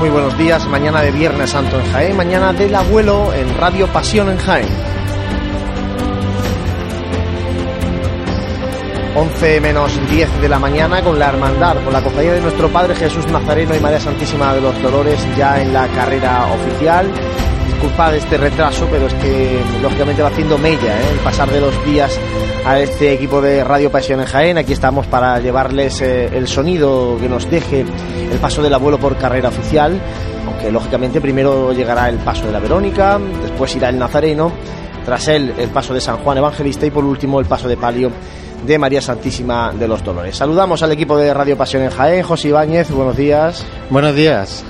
Muy buenos días. Mañana de Viernes Santo en Jaén, mañana del abuelo en Radio Pasión en Jaén. 11 menos 10 de la mañana con la hermandad, con la compañía de nuestro Padre Jesús Nazareno y María Santísima de los Dolores ya en la carrera oficial. Disculpad este retraso, pero es que lógicamente va haciendo mella ¿eh? el pasar de los días a este equipo de Radio Pasión en Jaén. Aquí estamos para llevarles eh, el sonido que nos deje el paso del abuelo por carrera oficial, aunque lógicamente primero llegará el paso de la Verónica, después irá el Nazareno, tras él el paso de San Juan Evangelista y por último el paso de palio de María Santísima de los Dolores. Saludamos al equipo de Radio Pasión en Jaén, José Ibáñez, buenos días. Buenos días.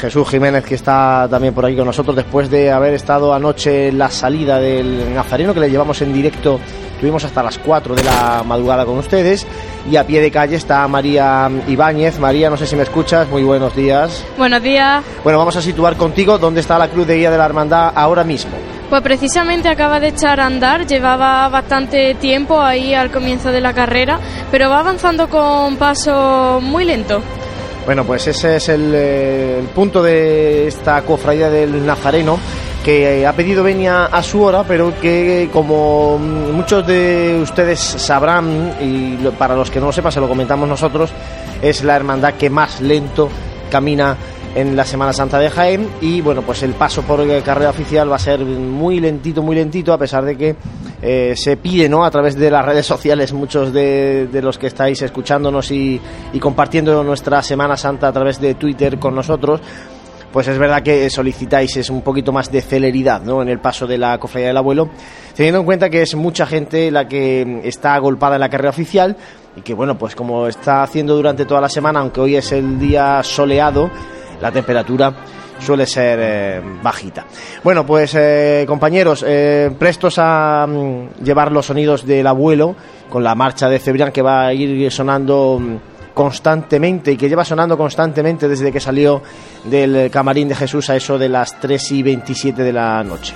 Jesús Jiménez, que está también por aquí con nosotros después de haber estado anoche en la salida del Nazareno, que le llevamos en directo, tuvimos hasta las 4 de la madrugada con ustedes. Y a pie de calle está María Ibáñez. María, no sé si me escuchas, muy buenos días. Buenos días. Bueno, vamos a situar contigo dónde está la cruz de guía de la hermandad ahora mismo. Pues precisamente acaba de echar a andar, llevaba bastante tiempo ahí al comienzo de la carrera, pero va avanzando con paso muy lento. Bueno, pues ese es el, eh, el punto de esta cofradía del Nazareno que ha pedido venia a su hora, pero que como muchos de ustedes sabrán, y para los que no lo sepan, se lo comentamos nosotros, es la hermandad que más lento camina en la Semana Santa de Jaén y bueno, pues el paso por carrera oficial va a ser muy lentito, muy lentito, a pesar de que eh, se pide, ¿no? A través de las redes sociales, muchos de, de los que estáis escuchándonos y, y compartiendo nuestra Semana Santa a través de Twitter con nosotros, pues es verdad que solicitáis es un poquito más de celeridad ¿no? en el paso de la cofradía del abuelo, teniendo en cuenta que es mucha gente la que está agolpada en la carrera oficial y que bueno, pues como está haciendo durante toda la semana, aunque hoy es el día soleado, la temperatura suele ser eh, bajita. Bueno, pues eh, compañeros, eh, prestos a mm, llevar los sonidos del abuelo con la marcha de Cebrián que va a ir sonando mm, constantemente y que lleva sonando constantemente desde que salió del camarín de Jesús a eso de las 3 y 27 de la noche.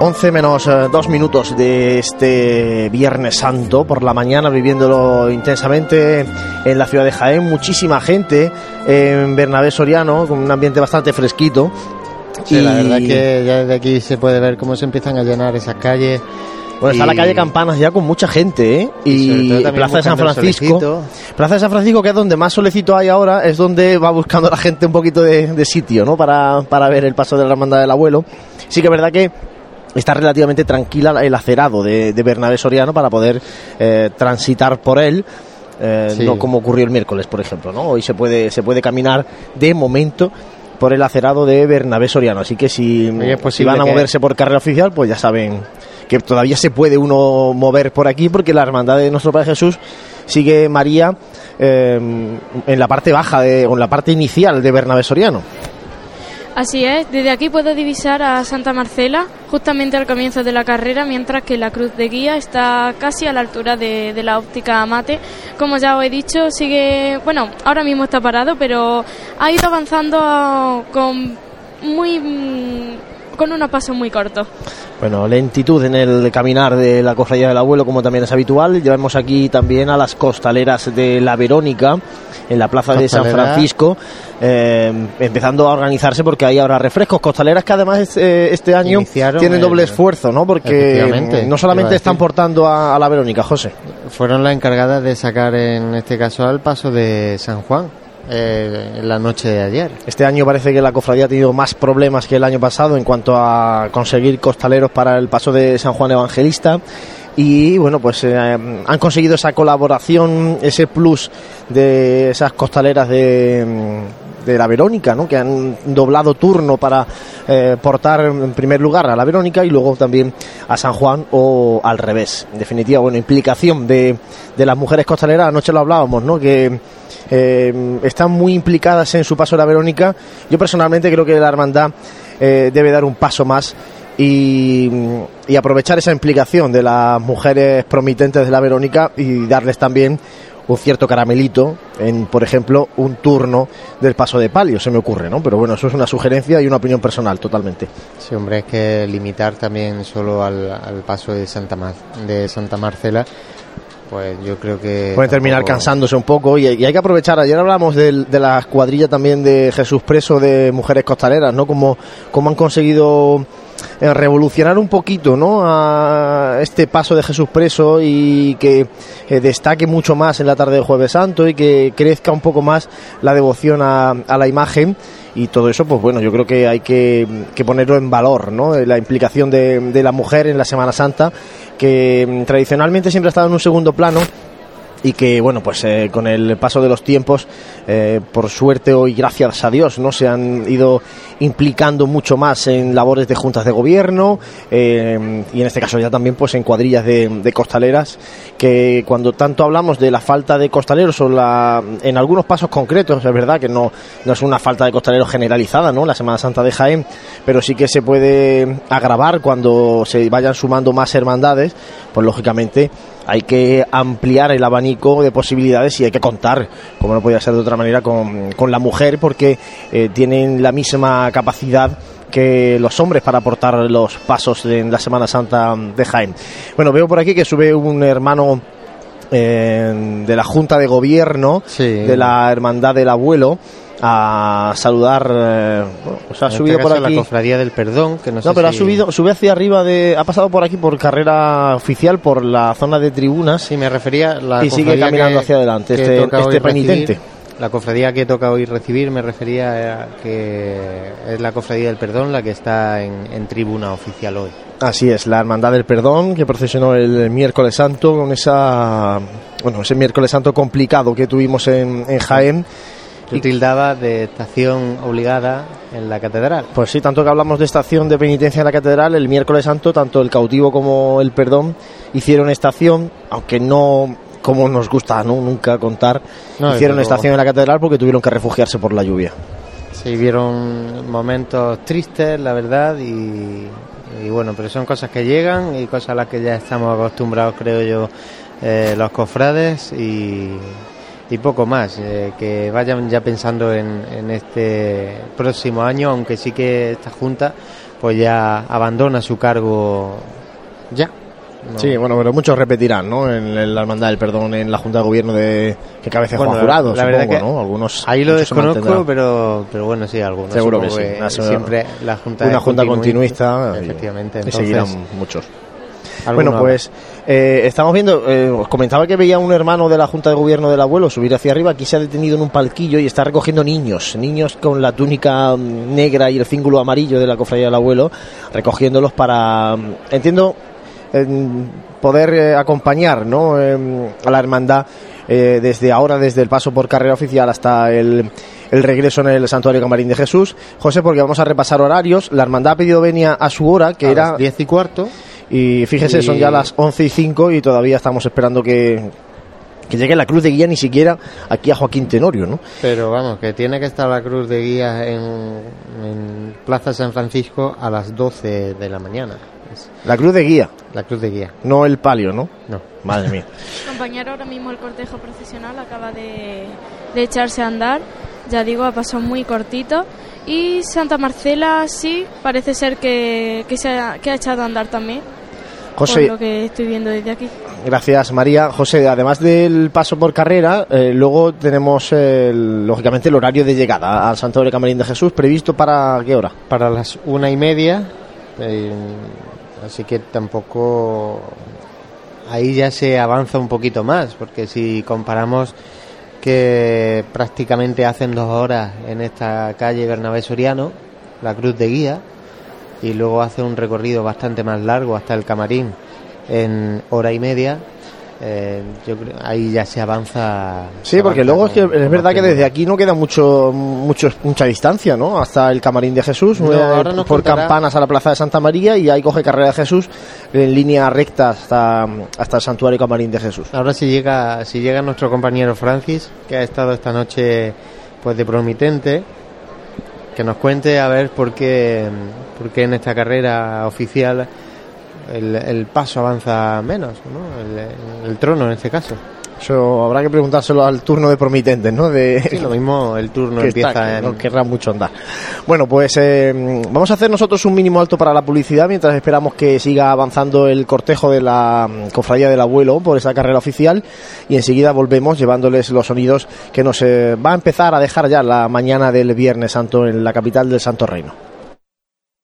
11 menos 2 eh, minutos de este Viernes Santo por la mañana, viviéndolo intensamente en la ciudad de Jaén. Muchísima gente en Bernabé Soriano, con un ambiente bastante fresquito. Sí, la verdad que ya desde aquí se puede ver cómo se empiezan a llenar esas calles. Bueno, está la calle Campanas ya con mucha gente, ¿eh? Y, Plaza de San Francisco. Plaza de San Francisco, que es donde más solecito hay ahora, es donde va buscando la gente un poquito de, de sitio, ¿no? Para, para ver el paso de la hermandad del abuelo. Sí que es verdad que está relativamente tranquila el acerado de, Bernabé Soriano para poder eh, transitar por él. Eh, no como ocurrió el miércoles, por ejemplo, ¿no? Hoy se puede, se puede caminar de momento por el acerado de Bernabé Soriano. Así que si, si van a moverse por carrera oficial, pues ya saben que todavía se puede uno mover por aquí porque la hermandad de nuestro Padre Jesús sigue María eh, en la parte baja de, o en la parte inicial de Bernabé Soriano. Así es, desde aquí puedo divisar a Santa Marcela justamente al comienzo de la carrera, mientras que la cruz de guía está casi a la altura de, la óptica mate. Como ya os he dicho, sigue, bueno, ahora mismo está parado, pero ha ido avanzando con muy con unos pasos muy cortos. Bueno, lentitud en el caminar de la cofradía del abuelo, como también es habitual. Llevamos aquí también a las costaleras de la Verónica, en la plaza de San Francisco, eh, empezando a organizarse porque hay ahora refrescos. Costaleras que además eh, este año tienen doble esfuerzo, ¿no? Porque no solamente están portando a, la Verónica, José. Fueron las encargadas de sacar en este caso al paso de San Juan. Eh, la noche de ayer. Este año parece que la cofradía ha tenido más problemas que el año pasado en cuanto a conseguir costaleros para el paso de San Juan Evangelista y bueno pues eh, han conseguido esa colaboración ese plus de esas costaleras de, de la Verónica ¿no? que han doblado turno para eh, portar en primer lugar a la Verónica y luego también a San Juan o al revés en definitiva bueno implicación de, de las mujeres costaleras anoche lo hablábamos ¿no? que eh, están muy implicadas en su paso a la Verónica yo personalmente creo que la hermandad debe dar un paso más y, aprovechar esa implicación de las mujeres promitentes de la Verónica y darles también un cierto caramelito en, por ejemplo, un turno del paso de palio, se me ocurre, ¿no? Pero bueno, eso es una sugerencia y una opinión personal, totalmente. Sí, hombre, es que limitar también solo al, paso de Santa, de Santa Marcela pues yo creo que... Puede terminar cansándose un poco y, hay que aprovechar. Ayer hablamos de, de, la escuadrilla también de Jesús Preso de Mujeres Costaleras, ¿no? Como, como han conseguido revolucionar un poquito ¿no? a este paso de Jesús preso y que eh, destaque mucho más en la tarde de Jueves Santo y que crezca un poco más la devoción a, la imagen y todo eso, pues bueno, yo creo que hay que, ponerlo en valor, ¿no? La implicación de, de, la mujer en la Semana Santa, que mm, tradicionalmente siempre ha estado en un segundo plano y que bueno pues eh, con el paso de los tiempos eh, por suerte hoy gracias a Dios no se han ido implicando mucho más en labores de juntas de gobierno eh, y en este caso ya también pues en cuadrillas de, costaleras que cuando tanto hablamos de la falta de costaleros o la en algunos pasos concretos es verdad que no, no es una falta de costaleros generalizada no la Semana Santa de Jaén pero sí que se puede agravar cuando se vayan sumando más hermandades pues lógicamente hay que ampliar el abanico de posibilidades y hay que contar, como no podía ser de otra manera, con, la mujer porque eh, tienen la misma capacidad que los hombres para aportar los pasos en la Semana Santa de Jaén. Bueno, veo por aquí que sube un hermano eh, de la Junta de Gobierno de la Hermandad del Abuelo a saludar. Eh, ha este subido por aquí. la cofradía del perdón, que no, pero ha subido, sube hacia arriba de, ha pasado por aquí por carrera oficial por la zona de tribunas. Sí, me refería la y sigue caminando hacia adelante este, este penitente. la cofradía que toca hoy recibir me refería a que es la cofradía del perdón la que está en, tribuna oficial hoy. Así es, la Hermandad del Perdón que procesionó el miércoles santo con esa, bueno, ese miércoles santo complicado que tuvimos en, en Jaén Yo tildaba de estación obligada en la catedral. Pues sí, tanto que hablamos de estación de penitencia en la catedral, el miércoles santo, tanto el cautivo como el perdón hicieron estación, aunque no como nos gusta ¿no? nunca contar, No, hicieron estación en la catedral porque tuvieron que refugiarse por la lluvia. Se vivieron momentos tristes, la verdad, y, y bueno, pero son cosas que llegan y cosas a las que ya estamos acostumbrados, creo yo, eh, los cofrades y, y poco más. eh, que vayan ya pensando en, en este próximo año, aunque sí que esta Junta pues ya abandona su cargo ya. No. Sí, bueno, pero muchos repetirán, ¿no? En, en la hermandad del perdón, en la Junta de Gobierno de que cabece Bueno, Juan Jurado, la verdad supongo, que ¿no? Algunos Ahí lo desconozco, pero, pero bueno, sí, algunos. Seguro que sí. Siempre la Junta una junta continui- continuista y- Efectivamente. y entonces, seguirán muchos. Bueno, pues eh, estamos viendo, eh, os comentaba que veía un hermano de la Junta de Gobierno del abuelo subir hacia arriba, aquí se ha detenido en un palquillo y está recogiendo niños, niños con la túnica mm, negra y el cíngulo amarillo de la cofradía del abuelo, recogiéndolos para, mm, entiendo, poder eh, acompañar ¿no? Em, a la hermandad eh, desde ahora, desde el paso por carrera oficial hasta el, el regreso en el Santuario Camarín de Jesús. José, porque vamos a repasar horarios, la hermandad ha pedido venia a su hora, que A era... las 10 y cuarto. Y fíjese, Y- son ya las 11 y 5 y todavía estamos esperando que, que llegue la cruz de guía ni siquiera aquí a Joaquín Tenorio, ¿no? Pero vamos, que tiene que estar la cruz de guía en, en Plaza San Francisco a las 12 de la mañana. La cruz de guía, la cruz de guía. no el palio, ¿no? No. Madre mía. Compañero, ahora mismo el cortejo profesional acaba de, de echarse a andar. Ya digo, ha pasado muy cortito. Y Santa Marcela sí, parece ser que, que, se ha, que ha echado a andar también. Por José, lo que estoy viendo desde aquí. gracias María. José, además del paso por carrera, eh, luego tenemos eh, el- lógicamente el horario de llegada al Santuario Camarín de Jesús, previsto para qué hora? Para las una y media. eh, así que tampoco. Ahí ya se avanza un poquito más, porque si comparamos que prácticamente hacen dos horas en esta calle Bernabé Soriano, la cruz de guía, y luego hace un recorrido bastante más largo hasta el camarín en hora y media, eh, yo creo ahí ya se avanza. Sí, se porque avanza luego es que es verdad que desde aquí no queda mucho, mucho mucha distancia, ¿no? Hasta el Camarín de Jesús, No, eh, ahora por contará- campanas a la Plaza de Santa María y ahí coge Carrera de Jesús en línea recta hasta, hasta el Santuario Camarín de Jesús. Ahora si llega, si llega nuestro compañero Francis, que ha estado esta noche pues de promitente, que nos cuente a ver por qué, por qué en esta carrera oficial el, el paso avanza menos, ¿no? El, el trono en este caso. Eso habrá que preguntárselo al turno de promitentes, ¿no? De, Sí, lo mismo el turno que empieza está, que en... no querrá mucho andar. Bueno, pues eh, vamos a hacer nosotros un mínimo alto para la publicidad mientras esperamos que siga avanzando el cortejo de la mm, cofradía del abuelo por esa carrera oficial y enseguida volvemos llevándoles los sonidos que nos eh, va a empezar a dejar ya la mañana del Viernes Santo en la capital del Santo Reino.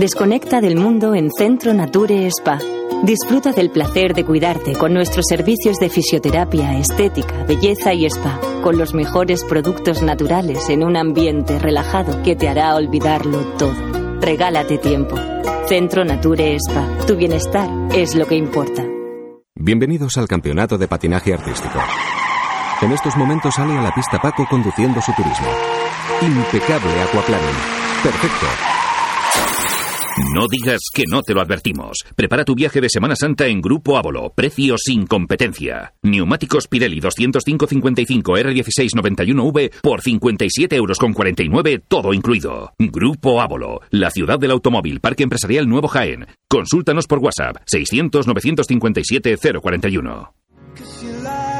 Desconecta del mundo en Centro Nature Spa. Disfruta del placer de cuidarte con nuestros servicios de fisioterapia, estética, belleza y spa, con los mejores productos naturales en un ambiente relajado que te hará olvidarlo todo. Regálate tiempo. Centro Nature Spa. Tu bienestar es lo que importa. Bienvenidos al Campeonato de Patinaje Artístico. En estos momentos sale a la pista Paco conduciendo su turismo. Impecable aquaplaning. Perfecto. No digas que no te lo advertimos. Prepara tu viaje de Semana Santa en Grupo Ávolo. Precio sin competencia. Neumáticos Pirelli 205-55 R1691V por 57 euros con 49, todo incluido. Grupo Ávolo, la ciudad del automóvil, Parque Empresarial Nuevo Jaén. Consúltanos por WhatsApp 600-957-041.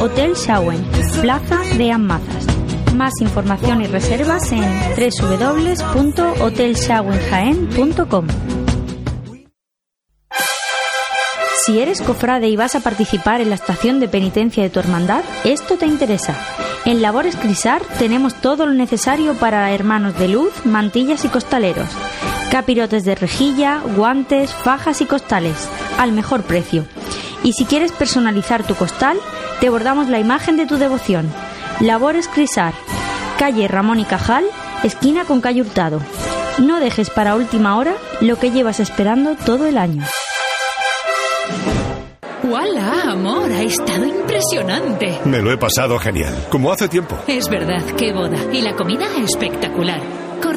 Hotel Shawen, Plaza de Amazas. Más información y reservas en www.hotelshawenjaen.com. Si eres cofrade y vas a participar en la estación de penitencia de tu hermandad, esto te interesa. En Labores Crisar tenemos todo lo necesario para hermanos de luz, mantillas y costaleros. Capirotes de rejilla, guantes, fajas y costales, al mejor precio. Y si quieres personalizar tu costal, te bordamos la imagen de tu devoción. Labores Crisar, calle Ramón y Cajal, esquina con calle Hurtado. No dejes para última hora lo que llevas esperando todo el año. ¡Hola, amor! Ha estado impresionante. Me lo he pasado genial, como hace tiempo. Es verdad, qué boda. Y la comida espectacular.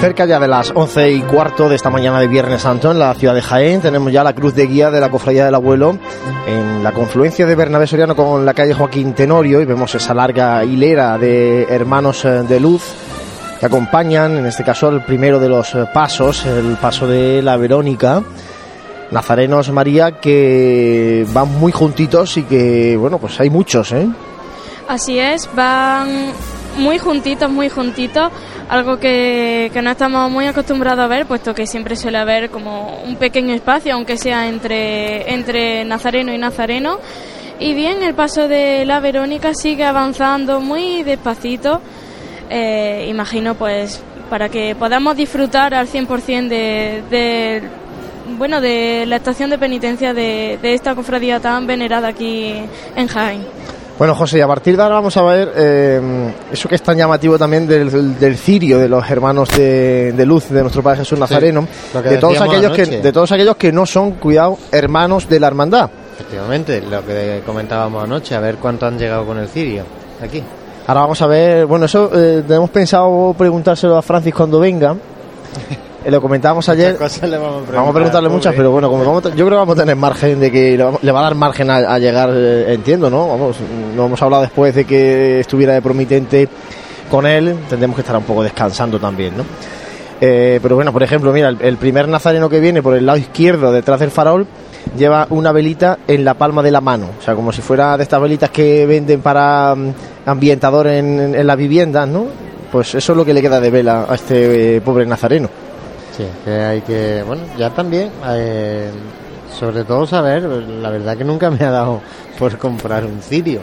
Cerca ya de las once y cuarto de esta mañana de Viernes Santo en la ciudad de Jaén tenemos ya la cruz de guía de la Cofradía del Abuelo en la confluencia de Bernabé Soriano con la calle Joaquín Tenorio y vemos esa larga hilera de hermanos eh, de luz que acompañan, en este caso, el primero de los eh, pasos, el paso de la Verónica. Nazarenos María que van muy juntitos y que, bueno, pues hay muchos, ¿eh? Así es, van muy juntitos, muy juntitos, algo que, que, no estamos muy acostumbrados a ver, puesto que siempre suele haber como un pequeño espacio, aunque sea entre, entre Nazareno y Nazareno. Y bien, el paso de la Verónica sigue avanzando muy despacito, eh, imagino pues para que podamos disfrutar al 100% de, de, bueno, de la estación de penitencia de, de esta cofradía tan venerada aquí en Jaén. Bueno, José, y a partir de ahora vamos a ver eh, eso que es tan llamativo también del, del cirio de los hermanos de, de, luz de nuestro Padre Jesús Nazareno, sí, de, todos aquellos que, de todos aquellos que no son, cuidado, hermanos de la hermandad. Efectivamente, lo que comentábamos anoche, a ver cuánto han llegado con el cirio aquí. Ahora vamos a ver, bueno, eso eh, tenemos pensado preguntárselo a Francis cuando venga. Eh, lo comentábamos ayer. vamos, a vamos, a preguntarle muchas, pero bueno, como vamos, yo creo que vamos a tener margen de que le va a dar margen a, a llegar, eh, entiendo, ¿no? Vamos, no hemos hablado después de que estuviera de promitente con él, tendremos que estar un poco descansando también, ¿no? Eh, pero bueno, por ejemplo, mira, el, el, primer nazareno que viene por el lado izquierdo detrás del farol lleva una velita en la palma de la mano, o sea, como si fuera de estas velitas que venden para um, ambientador en, en, en las viviendas, ¿no? Pues eso es lo que le queda de vela a este eh, pobre nazareno. Sí, que hay que, bueno, ya también, eh, sobre todo saber, la verdad que nunca me ha dado por comprar un cirio,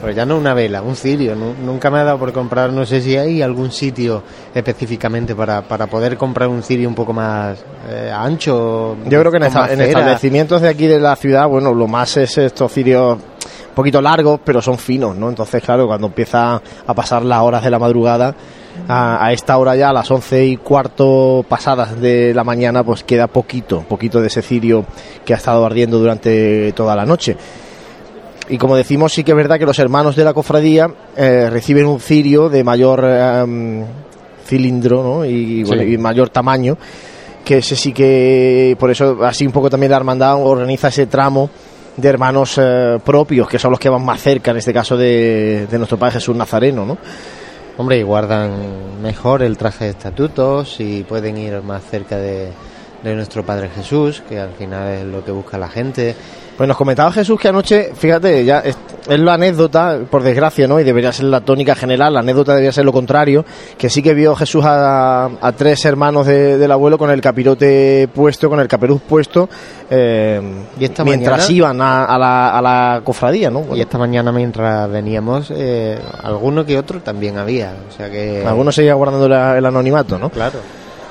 pero ya no una vela, un cirio, no, nunca me ha dado por comprar, no sé si hay algún sitio específicamente para, para poder comprar un cirio un poco más eh, ancho. Yo creo que en, esta, en establecimientos de aquí de la ciudad, bueno, lo más es estos cirios un poquito largos, pero son finos, ¿no? Entonces, claro, cuando empieza a pasar las horas de la madrugada, a, a, esta hora ya, a las once y cuarto pasadas de la mañana, pues queda poquito, poquito de ese cirio que ha estado ardiendo durante toda la noche. Y como decimos, sí que es verdad que los hermanos de la cofradía eh, reciben un cirio de mayor eh, cilindro ¿no? y, bueno, y mayor tamaño, que ese sí que, por eso, así un poco también la hermandad organiza ese tramo de hermanos eh, propios, que son los que van más cerca, en este caso de, de nuestro Padre Jesús Nazareno, ¿no? Hombre, y guardan mejor el traje de estatutos y pueden ir más cerca de, de nuestro Padre Jesús, que al final es lo que busca la gente. Pues nos comentaba Jesús que anoche, fíjate, ya es, es, la anécdota, por desgracia, ¿no? Y debería ser la tónica general, la anécdota debería ser lo contrario, que sí que vio Jesús a, a tres hermanos de, del abuelo con el capirote puesto, con el caperuz puesto, eh, ¿Y esta mientras mañana? iban a, a, la, a, la, cofradía, ¿no? Bueno. Y esta mañana mientras veníamos, eh, alguno que otro también había, o sea que... Algunos seguían guardando la, el anonimato, ¿no? Claro.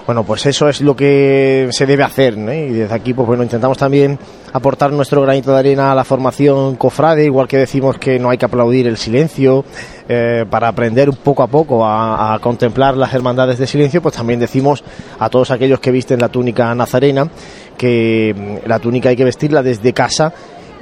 Bueno, pues eso es lo que se debe hacer, ¿no? Y desde aquí, pues bueno, intentamos también aportar nuestro granito de arena a la formación cofrade, igual que decimos que no hay que aplaudir el silencio, eh, para aprender un poco a poco a, a, contemplar las hermandades de silencio, pues también decimos a todos aquellos que visten la túnica nazarena que mm, la túnica hay que vestirla desde casa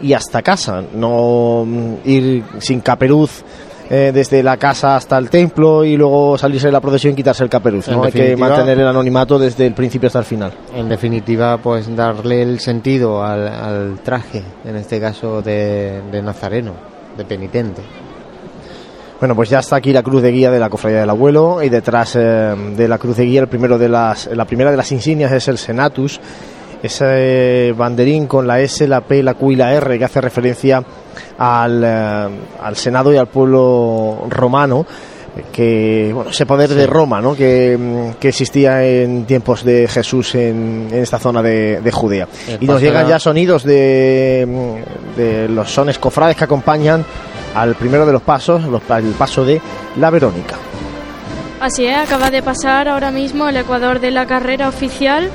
y hasta casa, no mm, ir sin caperuz eh, desde la casa hasta el templo y luego salirse de la procesión y quitarse el caperuz. ¿no? Hay que mantener el anonimato desde el principio hasta el final. En definitiva, pues darle el sentido al, al traje, en este caso de, de, nazareno, de penitente. Bueno, pues ya está aquí la cruz de guía de la cofradía del abuelo y detrás eh, de la cruz de guía el primero de las, la primera de las insignias es el Senatus ese banderín con la S, la P, la Q y la R que hace referencia al, eh, al Senado y al pueblo romano que bueno, ese poder sí. de Roma ¿no? que, que, existía en tiempos de Jesús en, en esta zona de, de Judea. El y nos llegan ya sonidos de, de, los sones cofrades que acompañan al primero de los pasos, los, el paso de la Verónica. Así es, acaba de pasar ahora mismo el Ecuador de la carrera oficial.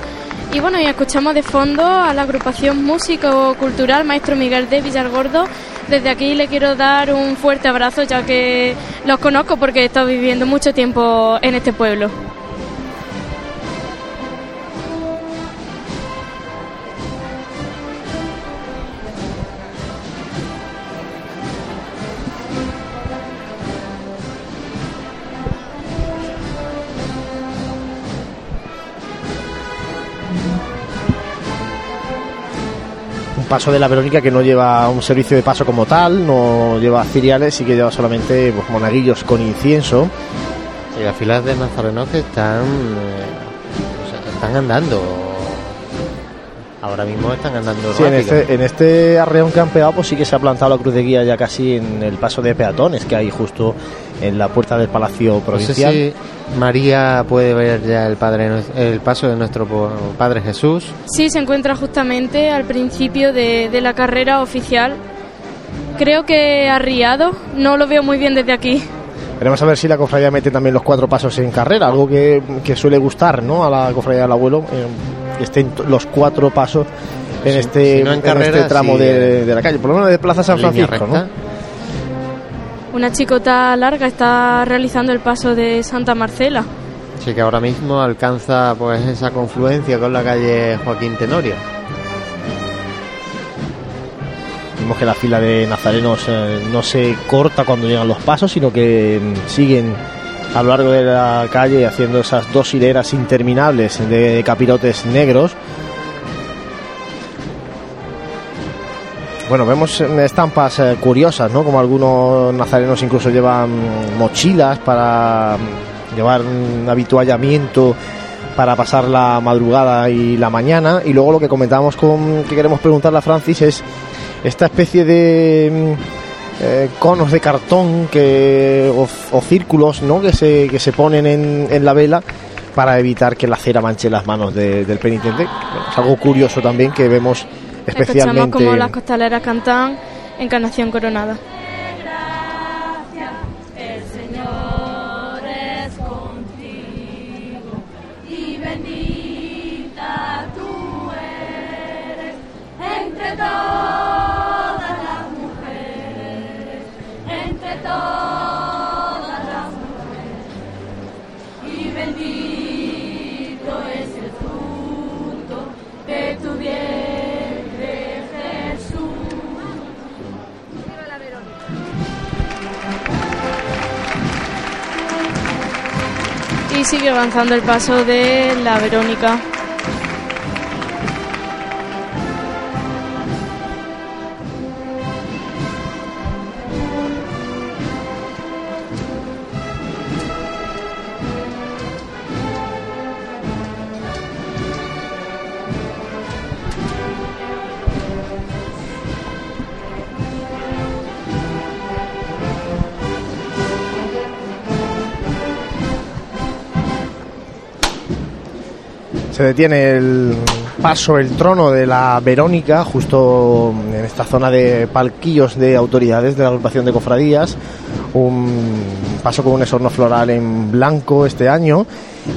Y bueno, y escuchamos de fondo a la agrupación músico-cultural Maestro Miguel de Villargordo. Desde aquí le quiero dar un fuerte abrazo ya que los conozco porque he estado viviendo mucho tiempo en este pueblo. Paso de la Verónica que no lleva un servicio de paso como tal, no lleva cereales y que lleva solamente pues, monaguillos con incienso. Y las filas de nazarenos que están, eh, o sea, están andando. Ahora mismo están andando Sí, en este, en este arreón que han pegado, pues sí que se ha plantado la cruz de guía ya casi en el paso de peatones que hay justo en la puerta del Palacio No sé Provincial. si María puede ver ya el padre el paso de nuestro Padre Jesús. Sí, se encuentra justamente al principio de, de la carrera oficial. Creo que arriado, no lo veo muy bien desde aquí. Veremos a ver si la cofradía mete también los cuatro pasos en carrera, algo que, que suele gustar ¿no? a la cofradía del abuelo, eh, que estén los cuatro pasos en, Si- este, si no en en carrera, este tramo sí, de, eh, de la calle, por lo menos de Plaza San Francisco. recta. ¿no? Una chicota larga está realizando el paso de Santa Marcela. Sí que ahora mismo alcanza pues esa confluencia con la calle Joaquín Tenorio. Vemos que la fila de nazarenos eh, no se corta cuando llegan los pasos, sino que mm, siguen a lo largo de la calle haciendo esas dos hileras interminables de capirotes negros. Bueno, vemos eh, estampas eh, curiosas, ¿no? Como algunos nazarenos incluso llevan mochilas para mm, llevar un habituallamiento para pasar la madrugada y la mañana. Y luego lo que comentábamos con que queremos preguntarle a Francis es esta especie de mm, eh, conos de cartón que, o, o círculos ¿no? que, se, que se ponen en, en la vela para evitar que la cera manche las manos de- del penitente. Es algo curioso también que vemos Escuchamos especialmente. como las costaleras cantan Encarnación Coronada. Sigue avanzando el paso de la Verónica. Se detiene el paso, el trono de la Verónica, justo en esta zona de palquillos de autoridades de la agrupación de cofradías. Un paso con un esorno floral en blanco este año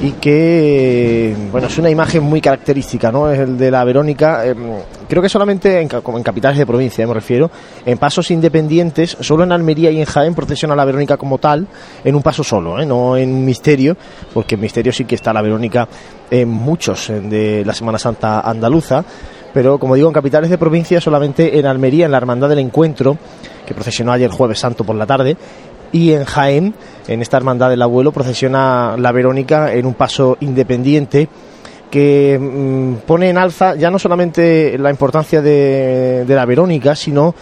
y que, bueno, es una imagen muy característica, ¿no? Es el de la Verónica. eh, creo que solamente en, como en capitales de provincia, eh, me refiero, en pasos independientes, solo en Almería y en Jaén procesiona la Verónica como tal, en un paso solo, ¿eh? no en misterio, porque en misterio sí que está la Verónica en muchos de la Semana Santa andaluza, pero como digo, en capitales de provincia solamente en Almería, en la Hermandad del Encuentro, que procesionó ayer jueves santo por la tarde, y en Jaén, en esta Hermandad del Abuelo, procesiona la Verónica en un paso independiente que mm, pone en alza ya no solamente la importancia de, de la Verónica, sino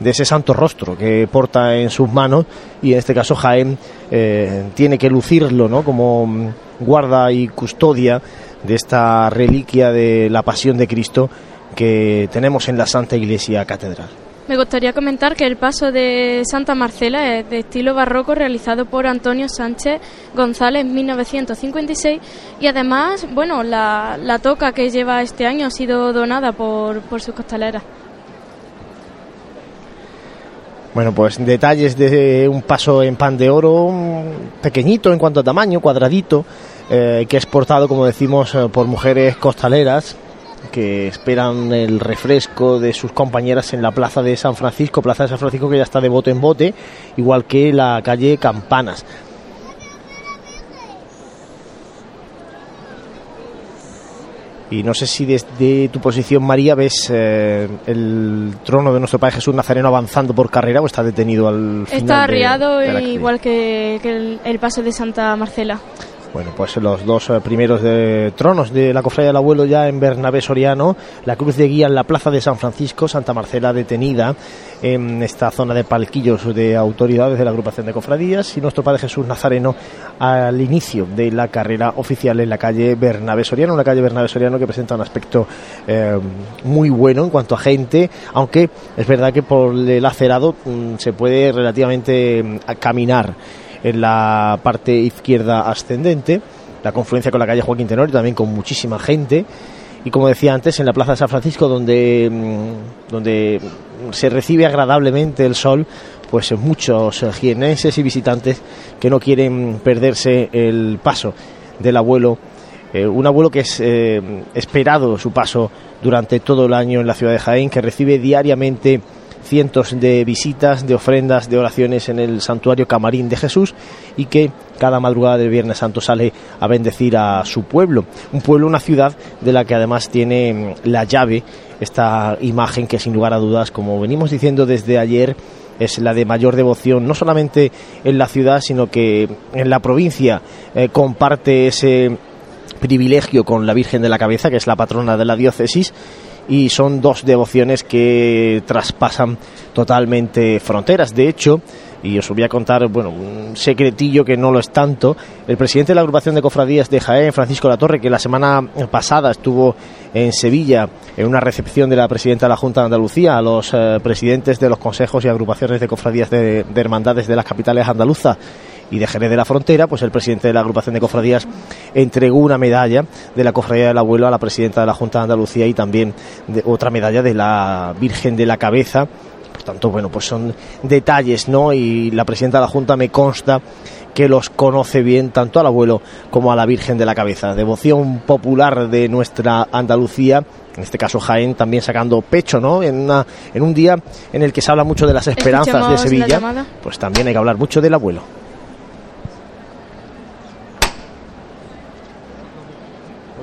de ese santo rostro que porta en sus manos y en este caso Jaén eh, tiene que lucirlo ¿no? como mm, guarda y custodia de esta reliquia de la pasión de Cristo que tenemos en la Santa Iglesia Catedral. Me gustaría comentar que el paso de Santa Marcela es de estilo barroco realizado por Antonio Sánchez González en 1956 y además, bueno, la, toca que lleva este año ha sido donada por, por sus costaleras. Bueno, pues detalles de un paso en pan de oro, pequeñito en cuanto a tamaño, cuadradito, eh, que es portado, como decimos, eh, por mujeres costaleras que esperan el refresco de sus compañeras en la plaza de San Francisco, plaza de San Francisco que ya está de bote en bote, igual que la calle Campanas. Y no sé si desde tu posición, María, ves eh, el trono de nuestro Padre Jesús Nazareno avanzando por carrera o está detenido al final. Está arriado de igual que, que el, el paso de Santa Marcela. Bueno, pues los dos eh, primeros de tronos de la cofradía del abuelo ya en Bernabé Soriano, la cruz de guía en la plaza de San Francisco, Santa Marcela detenida en esta zona de palquillos de autoridades de la agrupación de cofradías y nuestro Padre Jesús Nazareno al inicio de la carrera oficial en la calle Bernabé Soriano, una calle Bernabé Soriano que presenta un aspecto eh, muy bueno en cuanto a gente, aunque es verdad que por el acerado mm, se puede relativamente mm, caminar en la parte izquierda ascendente, la confluencia con la calle Joaquín Tenorio también con muchísima gente. Y como decía antes en la plaza de San Francisco donde mm, donde se recibe agradablemente el sol pues muchos jienenses y visitantes que no quieren perderse el paso del abuelo eh, un abuelo que es eh, esperado su paso durante todo el año en la ciudad de Jaén que recibe diariamente cientos de visitas, de ofrendas, de oraciones en el santuario Camarín de Jesús y que cada madrugada del Viernes Santo sale a bendecir a su pueblo. Un pueblo, una ciudad de la que además tiene mm, la llave, esta imagen que sin lugar a dudas, como venimos diciendo desde ayer, es la de mayor devoción, no solamente en la ciudad, sino que en la provincia eh, comparte ese privilegio con la Virgen de la Cabeza, que es la patrona de la diócesis, y son dos devociones que traspasan totalmente fronteras. De hecho, y os voy a contar, bueno, un secretillo que no lo es tanto. El presidente de la agrupación de cofradías de Jaén, Francisco Latorre, que la semana pasada estuvo en Sevilla en una recepción de la presidenta de la Junta de Andalucía a los eh, presidentes de los consejos y agrupaciones de cofradías de, de hermandades de las capitales andaluzas y de Jerez de la Frontera, pues el presidente de la agrupación de cofradías entregó una medalla de la cofradía del abuelo a la presidenta de la Junta de Andalucía y también de otra medalla de la Virgen de la Cabeza. Por tanto, bueno, pues son detalles, ¿no? Y la presidenta de la Junta me consta que los conoce bien tanto al abuelo como a la Virgen de la Cabeza. Devoción popular de nuestra Andalucía, en este caso Jaén, también sacando pecho, ¿no? En, una, en un día en el que se habla mucho de las esperanzas de Escuchamos Sevilla, pues también hay que hablar mucho del abuelo.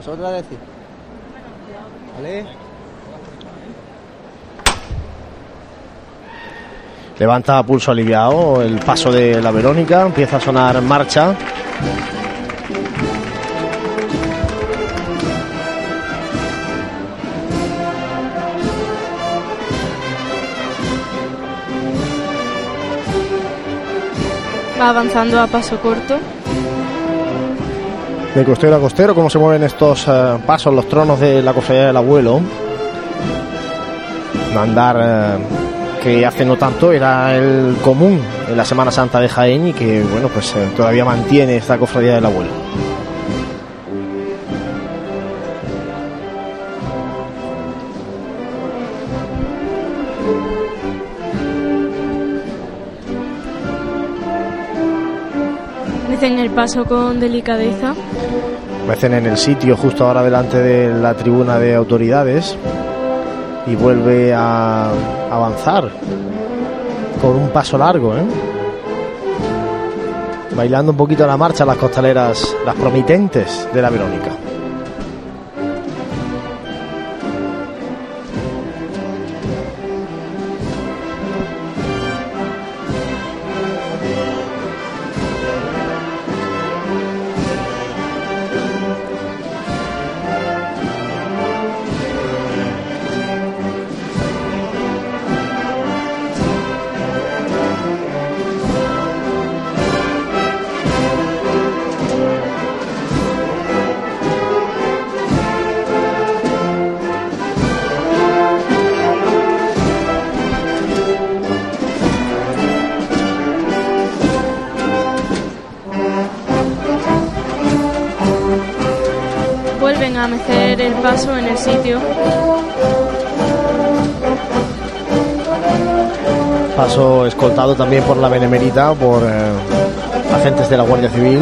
¿Vosotras decís? ¿Vale? Levanta a pulso aliviado el paso de la Verónica, empieza a sonar marcha. Va avanzando a paso corto. De costero a costero, cómo se mueven estos eh, pasos, los tronos de la cofradía del abuelo. Un andar eh, que hace no tanto era el común en la Semana Santa de Jaén y que, bueno, pues eh, todavía mantiene esta cofradía del abuelo. Dicen el paso con delicadeza. Mecen en el sitio justo ahora delante de la tribuna de autoridades y vuelve a avanzar con un paso largo, ¿eh? bailando un poquito a la marcha las costaleras, las promitentes de la Verónica. También por la Benemerita, por eh, agentes de la Guardia Civil.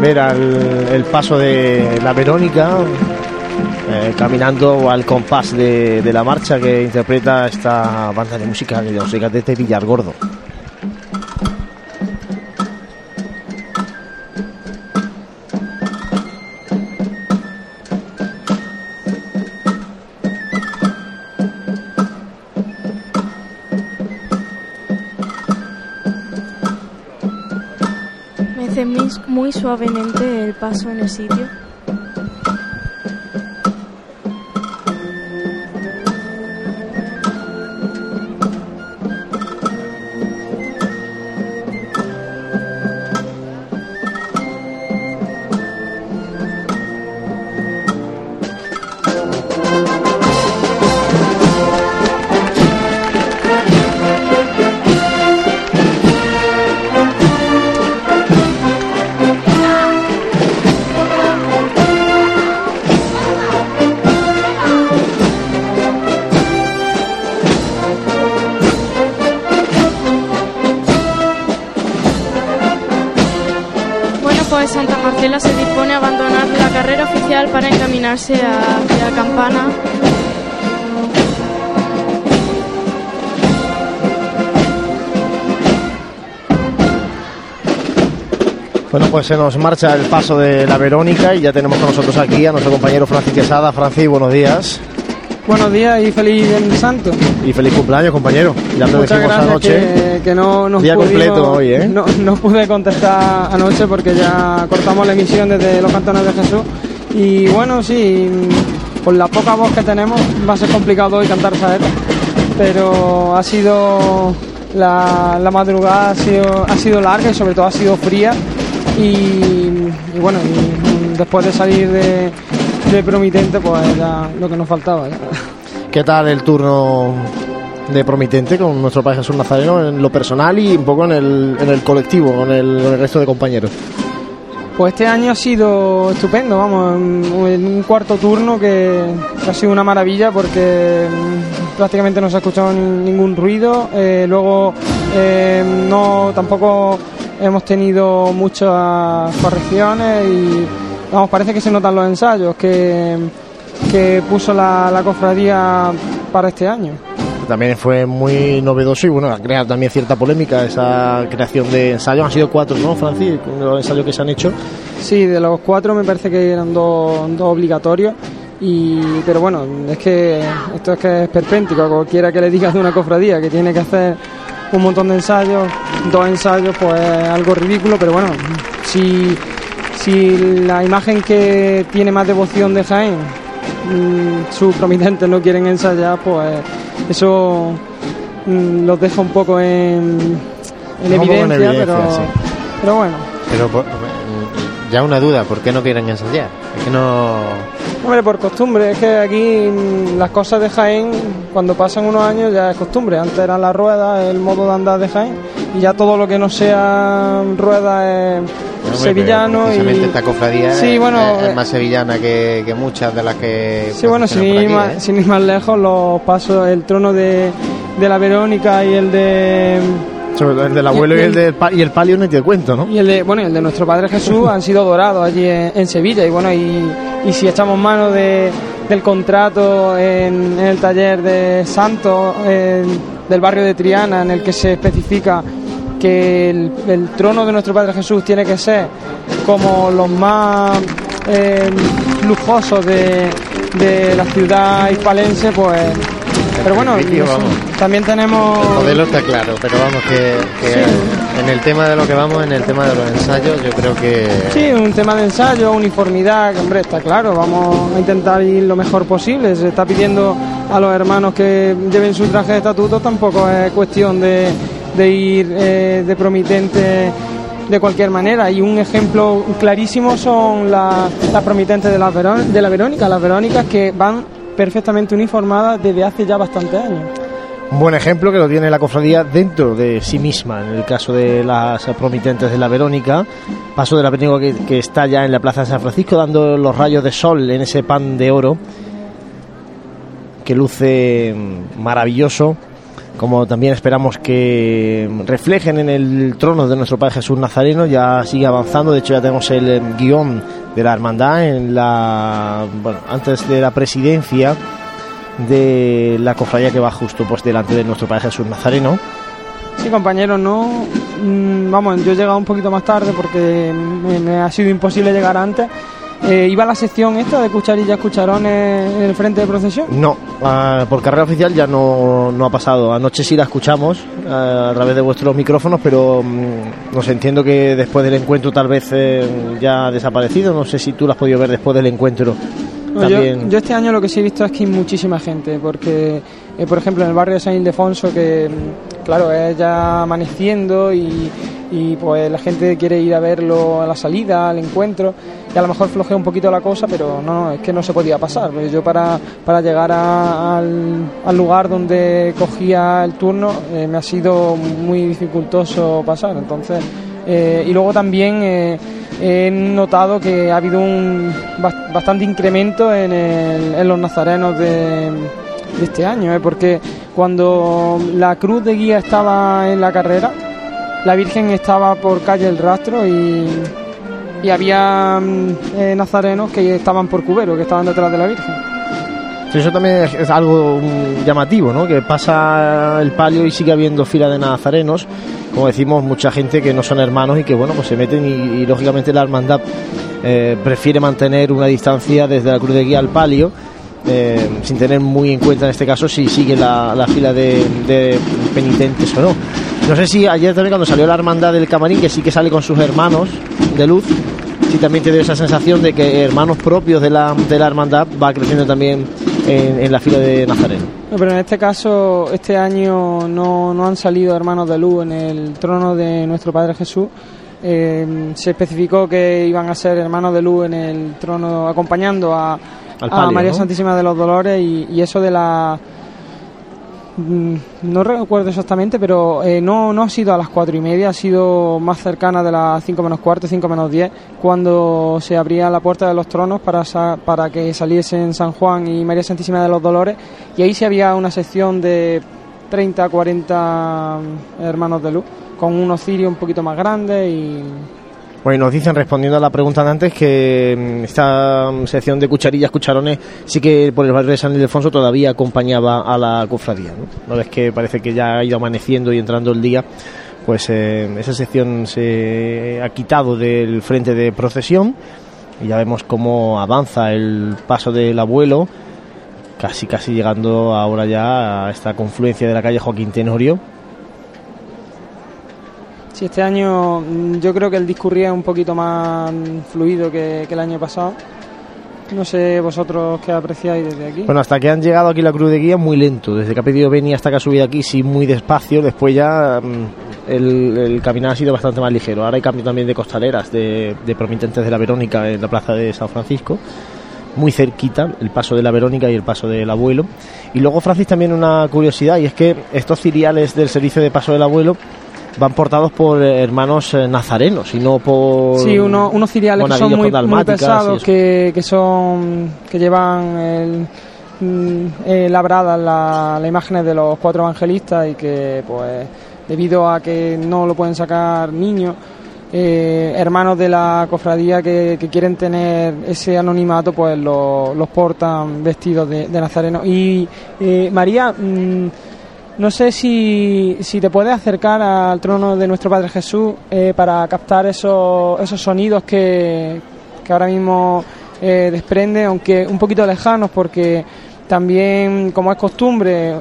Ver al, el paso de la Verónica eh, caminando al compás de, la marcha que interpreta esta banda de música de los de Villargordo. Muy suavemente el paso en el sitio. Se nos marcha el paso de la Verónica y ya tenemos con nosotros aquí a nuestro compañero Francis Quesada. Francis, buenos días. Buenos días y feliz Santo. Y feliz cumpleaños, compañero. Ya te Muchas decimos gracias anoche. que, que no nos Día pudimos- completo hoy, ¿eh? No, no pude contestar anoche porque ya cortamos la emisión desde los cantones de Jesús. Y bueno, sí, con la poca voz que tenemos va a ser complicado hoy cantar saeta. Pero ha sido la, la madrugada ha sido, ha sido larga y sobre todo ha sido fría. Y, y bueno, y después de salir de, de Promitente, pues ya lo que nos faltaba. ya. ¿Qué tal el turno de Promitente con nuestro Padre Jesús Nazareno en lo personal y un poco en el, en el colectivo, con el, con el resto de compañeros? Pues este año ha sido estupendo, vamos, en un cuarto turno que ha sido una maravilla porque mm, prácticamente no se ha escuchado ni- ningún ruido, eh, luego eh, no tampoco hemos tenido muchas correcciones y vamos, parece que se notan los ensayos que, que puso la, la cofradía para este año. También fue muy novedoso y bueno, ha creado también cierta polémica esa creación de ensayos. Han sido cuatro, ¿no, Francis? Los ensayos que se han hecho. Sí, de los cuatro me parece que eran dos, dos obligatorios. Y, pero bueno, es que esto es que es perpéntico. A cualquiera que le digas de una cofradía que tiene que hacer un montón de ensayos, dos ensayos, pues es algo ridículo. Pero bueno, si, si la imagen que tiene más devoción de Jaén, mm, sus promitentes no quieren ensayar, pues eso mm, los deja un poco en, en Un poco en evidencia, pero, sí. pero bueno. Pero por- ya una duda, ¿por qué no quieren ensayar? Es que no... Hombre, por costumbre, es que aquí las cosas de Jaén, cuando pasan unos años ya es costumbre. Antes eran las ruedas, el modo de andar de Jaén, y ya todo lo que no sea rueda es sevillano. precisamente y... esta cofradía Sí, es- bueno, es, eh, más sevillana que, que muchas de las que Sí, bueno, sin ir, más, ¿eh? sin ir más lejos, los pasos, el trono de, de la Verónica y el de... Sobre todo el del abuelo y, el, del y el palio ni te cuento, ¿no? Y el de, bueno, y el de nuestro Padre Jesús han sido dorados allí en, en Sevilla. Y bueno, y, y si echamos mano de, del contrato en, en el taller de Santos del barrio de Triana, en el que se especifica que el, el trono de nuestro Padre Jesús tiene que ser como los más eh, lujosos de, de la ciudad hispalense, pues. Pero bueno, principio, vamos. también tenemos. El modelo está claro, pero vamos, que, que en el tema de lo que vamos, en el tema de los ensayos, yo creo que... Sí, un tema de ensayo, uniformidad, que hombre, está claro, vamos a intentar ir lo mejor posible. Se está pidiendo a los hermanos que lleven su traje de estatuto, tampoco es cuestión de, de ir eh, de promitente de cualquier manera. Y un ejemplo clarísimo son la- las promitentes de la, Verón- de la Verónica, las Verónicas que van perfectamente uniformadas desde hace ya bastantes años. Un buen ejemplo que lo tiene la cofradía dentro de sí misma, en el caso de las promitentes de la Verónica, paso de la Verónica que, que está ya en la Plaza de San Francisco dando los rayos de sol en ese pan de oro que luce mm, maravilloso, como también esperamos que reflejen en el trono de nuestro Padre Jesús Nazareno, ya sigue avanzando, de hecho ya tenemos el eh, guion de la hermandad en la bueno, antes de la presidencia de la cofradía que va justo pues delante de nuestro Padre Jesús Nazareno. Sí, compañeros, no. mm, vamos, yo he llegado un poquito más tarde porque me ha sido imposible llegar antes. Eh, iba la sección esta de cucharillas, cucharones en el frente de procesión. No, ah, por carrera oficial ya no, no ha pasado. Anoche sí la escuchamos ah, a través de vuestros micrófonos, pero mm, no sé, entiendo que después del encuentro tal vez eh, ya ha desaparecido. No sé si tú la has podido ver después del encuentro. No, yo, También. yo este año lo que sí he visto es que hay muchísima gente, porque, eh, por ejemplo, en el barrio de San Ildefonso, que, mm, claro, es ya amaneciendo y, y, pues la gente quiere ir a verlo a la salida, al encuentro, y a lo mejor flojea un poquito la cosa, pero no, es que no se podía pasar. Pues yo para, para llegar al, lugar donde cogía el turno eh, me ha sido muy dificultoso pasar, entonces... eh, y luego también eh, he notado que ha habido un bas- bastante incremento en, el- en los nazarenos de, este año, porque cuando la cruz de guía estaba en la carrera, la Virgen estaba por calle El Rastro y, y había mm, eh, nazarenos que estaban por Cubero, que estaban detrás de la Virgen. Eso también es, algo mm, llamativo, ¿no? Que pasa el palio y sigue habiendo fila de nazarenos. Como decimos, mucha gente que no son hermanos y que, bueno, pues se meten y, lógicamente la hermandad eh, prefiere mantener una distancia desde la cruz de guía al palio, eh, sin tener muy en cuenta en este caso si sigue la, la fila de, de penitentes o no. No sé si ayer también cuando salió la hermandad del camarín, que sí que sale con sus hermanos de luz, sí también te dio esa sensación de que hermanos propios de la, de la hermandad va creciendo también en, en la fila de Nazareno. No, pero en este caso, este año no, no han salido hermanos de luz en el trono de nuestro Padre Jesús. Eh, se especificó que iban a ser hermanos de luz en el trono acompañando a, María ¿no? Santísima de los Dolores y, y eso de la... mm, No recuerdo exactamente, pero eh, no, no ha sido a las cuatro y media, ha sido más cercana de las 5 menos cuarto, 5 menos 10, cuando se abría la puerta de los tronos para, sa- para que saliesen San Juan y María Santísima de los Dolores, y ahí sí había una sección de 30, 40 hermanos de luz, con unos cirios un poquito más grandes y Bueno, nos dicen, respondiendo a la pregunta de antes, que mm, esta mm, sección de cucharillas, cucharones, sí que por el barrio de San Ildefonso todavía acompañaba a la cofradía. ¿no? Una vez que parece que ya ha ido amaneciendo y entrando el día, pues eh, esa sección se ha quitado del frente de procesión y ya vemos cómo avanza el paso del abuelo, casi casi llegando ahora ya a esta confluencia de la calle Joaquín Tenorio. Sí, este año mm, yo creo que el discurría un poquito más mm, fluido que, que el año pasado. No sé vosotros qué apreciáis desde aquí. Bueno, hasta que han llegado aquí la cruz de guía, muy lento. Desde que ha pedido Beni hasta que ha subido aquí, sí, muy despacio. Después ya mm, el, el caminar ha sido bastante más ligero. Ahora hay cambio también de costaleras, de, de promitentes de la Verónica en la plaza de San Francisco. Muy cerquita, el paso de la Verónica y el paso del abuelo. Y luego, Francis, también una curiosidad, y es que estos ciriales del servicio de paso del abuelo van portados por eh, hermanos eh, nazarenos y no por Sí, uno- unos ciriales que son muy, muy pesados, que, que son que llevan el, mm, eh, labradas la- las imágenes de los cuatro evangelistas y que, pues, debido a que no lo pueden sacar niños, eh, hermanos de la cofradía que, que quieren tener ese anonimato, pues lo- los portan vestidos de, de nazareno. Y eh, María, mm, no sé si, si te puedes acercar al trono de nuestro Padre Jesús eh, para captar esos, esos sonidos que, que ahora mismo eh, desprende, aunque un poquito lejanos, porque también, como es costumbre,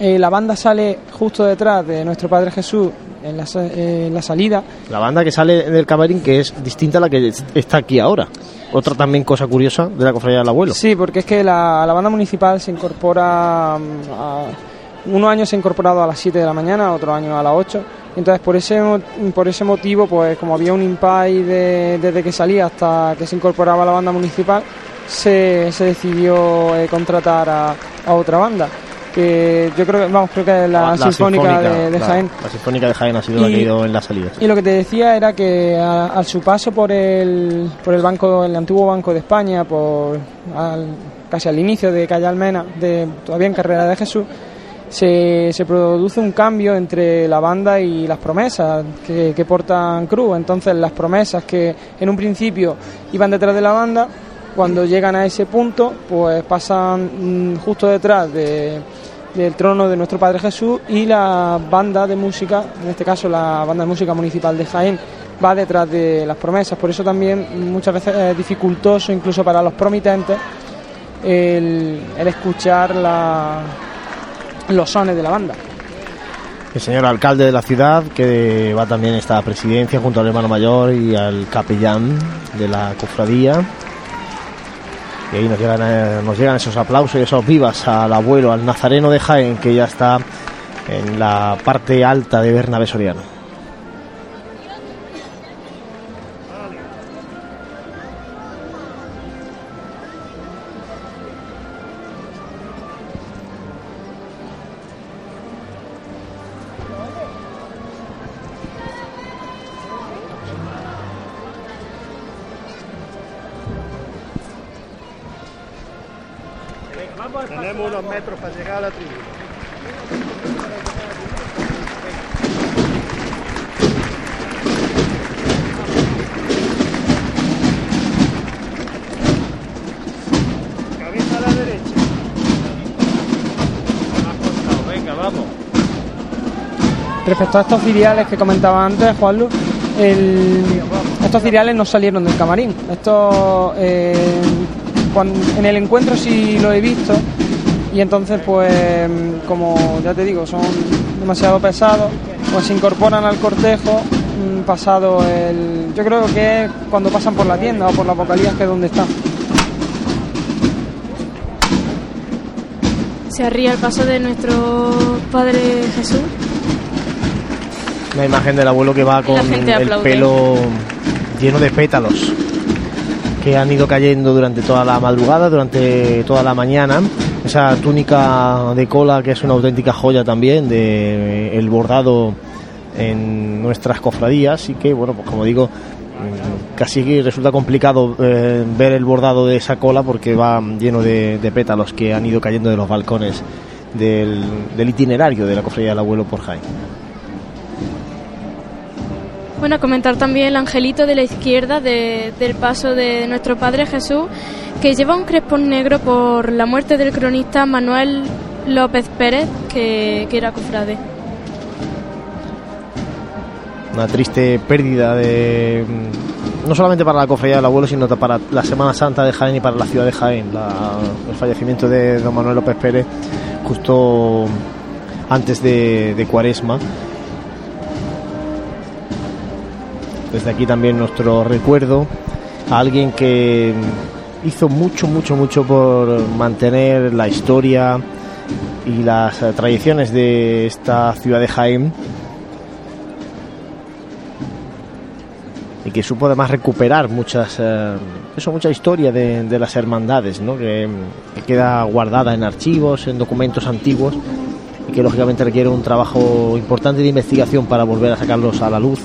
eh, la banda sale justo detrás de nuestro Padre Jesús en la, eh, en la salida. La banda que sale del camarín que es distinta a la que está aquí ahora. Otra también cosa curiosa de la cofradía del abuelo. Sí, porque es que la, la banda municipal se incorpora mm, a, unos años se ha incorporado a las 7 de la mañana, otros años a las 8 Entonces, por ese, por ese motivo, pues como había un impasse de- desde que salía hasta que se incorporaba a la banda municipal, se, se decidió eh, contratar a, a otra banda. Que yo creo que, vamos, creo que es la, Sinfónica, de, de la- Jaén. La Sinfónica de Jaén ha sido la Y- que ha ido en las salidas. Y lo que te decía era que a, a su paso por el, por el banco, el antiguo Banco de España, por al- casi al inicio de Calle Almena, de, todavía en Carrera de Jesús, se, se produce un cambio entre la banda y las promesas que, que portan Cruz. Entonces las promesas que en un principio iban detrás de la banda, cuando llegan a ese punto, pues pasan mm, justo detrás de, del trono de nuestro Padre Jesús y la banda de música, en este caso la banda de música municipal de Jaén, va detrás de las promesas. Por eso también muchas veces es dificultoso, incluso para los promitentes, el, el escuchar la, los sones de la banda. El señor alcalde de la ciudad, que va también esta presidencia junto al hermano mayor y al capellán de la cofradía. Y ahí nos llegan, eh, esos aplausos y esos vivas al abuelo, al nazareno de Jaén, que ya está en la parte alta de Bernabé Soriano. A estos filiales que comentaba antes, Juanlu, el- estos filiales no salieron del camarín. Estos, eh, en el encuentro sí lo he visto y entonces, pues, como ya te digo, son demasiado pesados, pues se incorporan al cortejo mm, pasado el... Yo creo que es cuando pasan por la tienda o por las vocalías que es donde están. Se arría el paso de nuestro Padre Jesús. Una imagen del abuelo que va con el pelo lleno de pétalos que han ido cayendo durante toda la madrugada, durante toda la mañana. Esa túnica de cola que es una auténtica joya también de el bordado en nuestras cofradías y que bueno pues como digo casi que resulta complicado eh, ver el bordado de esa cola porque va lleno de, de pétalos que han ido cayendo de los balcones del, del itinerario de la cofradía del abuelo por Jaén. Bueno, comentar también el angelito de la izquierda de- del paso de nuestro Padre Jesús, que lleva un crespón negro por la muerte del cronista Manuel López Pérez, que, era cofrade. una triste pérdida de no solamente para la cofradía del abuelo sino para la Semana Santa de Jaén y para la ciudad de Jaén la- el fallecimiento de don Manuel López Pérez justo antes de Cuaresma desde aquí también nuestro recuerdo a alguien que hizo mucho mucho mucho por mantener la historia y las tradiciones de esta ciudad de Jaén y que supo además recuperar muchas eh, eso mucha historia de, las hermandades ¿no? que queda guardada en archivos en documentos antiguos y que lógicamente requiere un trabajo importante de investigación para volver a sacarlos a la luz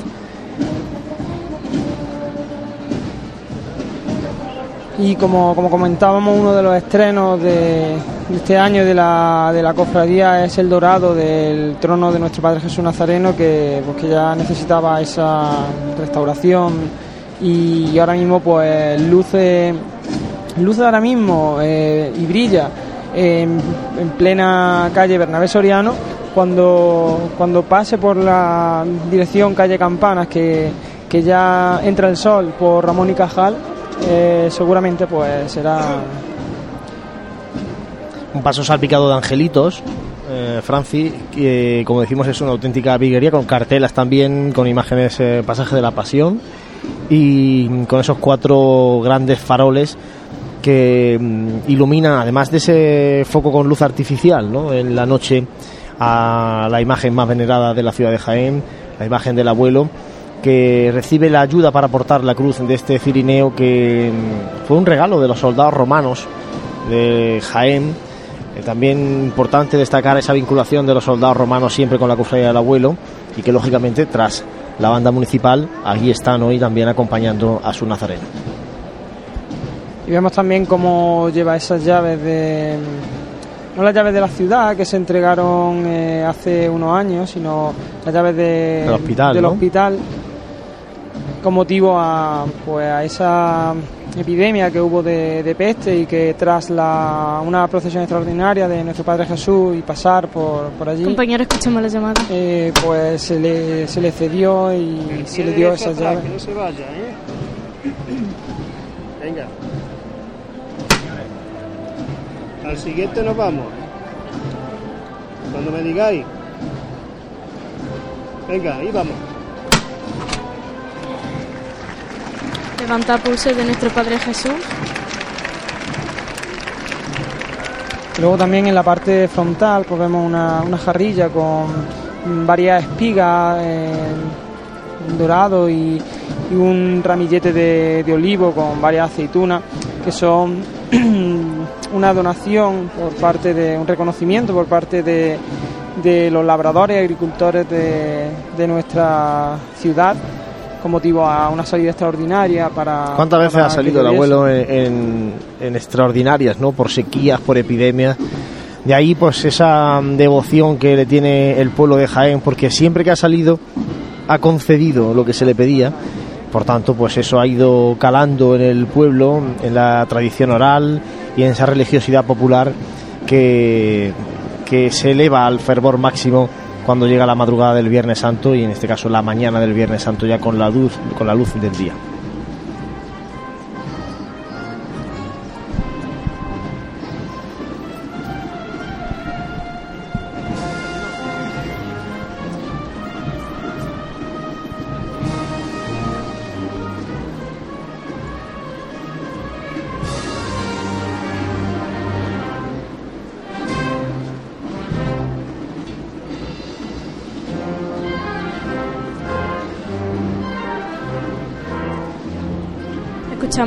Y como, como comentábamos, uno de los estrenos de, este año de la, de la cofradía es el dorado del trono de nuestro Padre Jesús Nazareno, que, pues, que ya necesitaba esa restauración. Y ahora mismo pues luce, luce ahora mismo eh, y brilla en, en plena calle Bernabé Soriano cuando, cuando pase por la dirección calle Campanas que, que ya entra el sol por Ramón y Cajal eh, seguramente pues será un paso salpicado de angelitos eh, Franci, que como decimos es una auténtica viguería con cartelas también, con imágenes eh, pasaje de la pasión y mm, con esos cuatro grandes faroles que mm, iluminan, además de ese foco con luz artificial, ¿no? en la noche a la imagen más venerada de la ciudad de Jaén, la imagen del abuelo que recibe la ayuda para portar la cruz de este cirineo que mm, fue un regalo de los soldados romanos de Jaén. Eh, también importante destacar esa vinculación de los soldados romanos siempre con la cofradía del abuelo y que lógicamente tras la banda municipal allí están hoy también acompañando a su nazareno. Y vemos también cómo lleva esas llaves de. No las llaves de la ciudad que se entregaron eh, hace unos años, sino las llaves de- Del hospital, del ¿no? hospital con motivo a, pues, a esa epidemia que hubo de, de peste y que tras la, una procesión extraordinaria de nuestro Padre Jesús y pasar por, por allí, Compañero, escuchamos la llamada. eh, pues se le, se le cedió y se le dio esas llaves. Que no se vaya, ¿eh? Venga. Al siguiente nos vamos. Cuando me digáis. Venga, ahí vamos. Levanta pulso de nuestro Padre Jesús. Luego también en la parte frontal pues vemos una, una jarrilla con varias espigas en dorado y, un ramillete de, olivo con varias aceitunas que son una donación por parte de un reconocimiento por parte de, los labradores y agricultores de nuestra ciudad con motivo a una salida extraordinaria para ¿Cuántas veces para ha salido el abuelo en, en- en extraordinarias, ¿no? Por sequías, por epidemias. De ahí, pues, esa devoción que le tiene el pueblo de Jaén, porque siempre que ha salido ha concedido lo que se le pedía. Por tanto, pues eso ha ido calando en el pueblo, en la tradición oral y en esa religiosidad popular que, que se eleva al fervor máximo cuando llega la madrugada del Viernes Santo y en este caso la mañana del Viernes Santo ya con la luz, con la luz del día.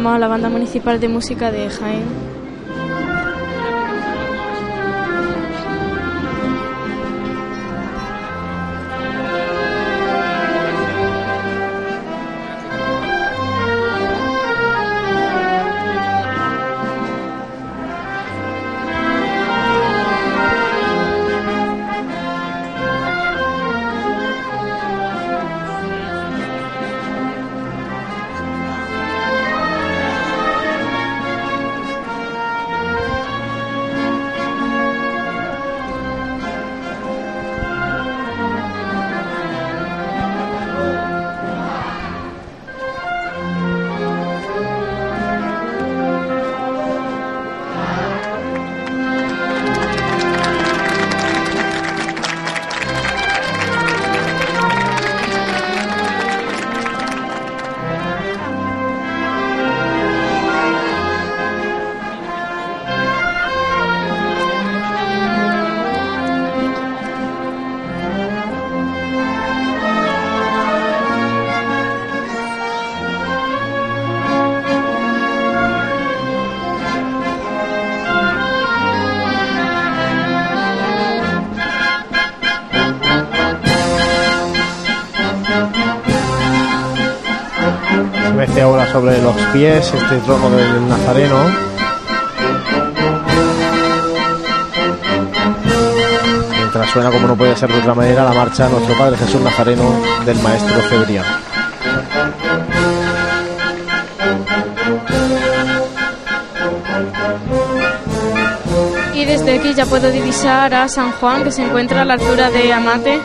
La banda municipal de música de Jaén. Sobre los pies este trono del Nazareno. Mientras suena, como no puede ser de otra manera, la marcha Nuestro Padre Jesús Nazareno del Maestro Cebrián. Y desde aquí ya puedo divisar a San Juan, que se encuentra a la altura de Amate.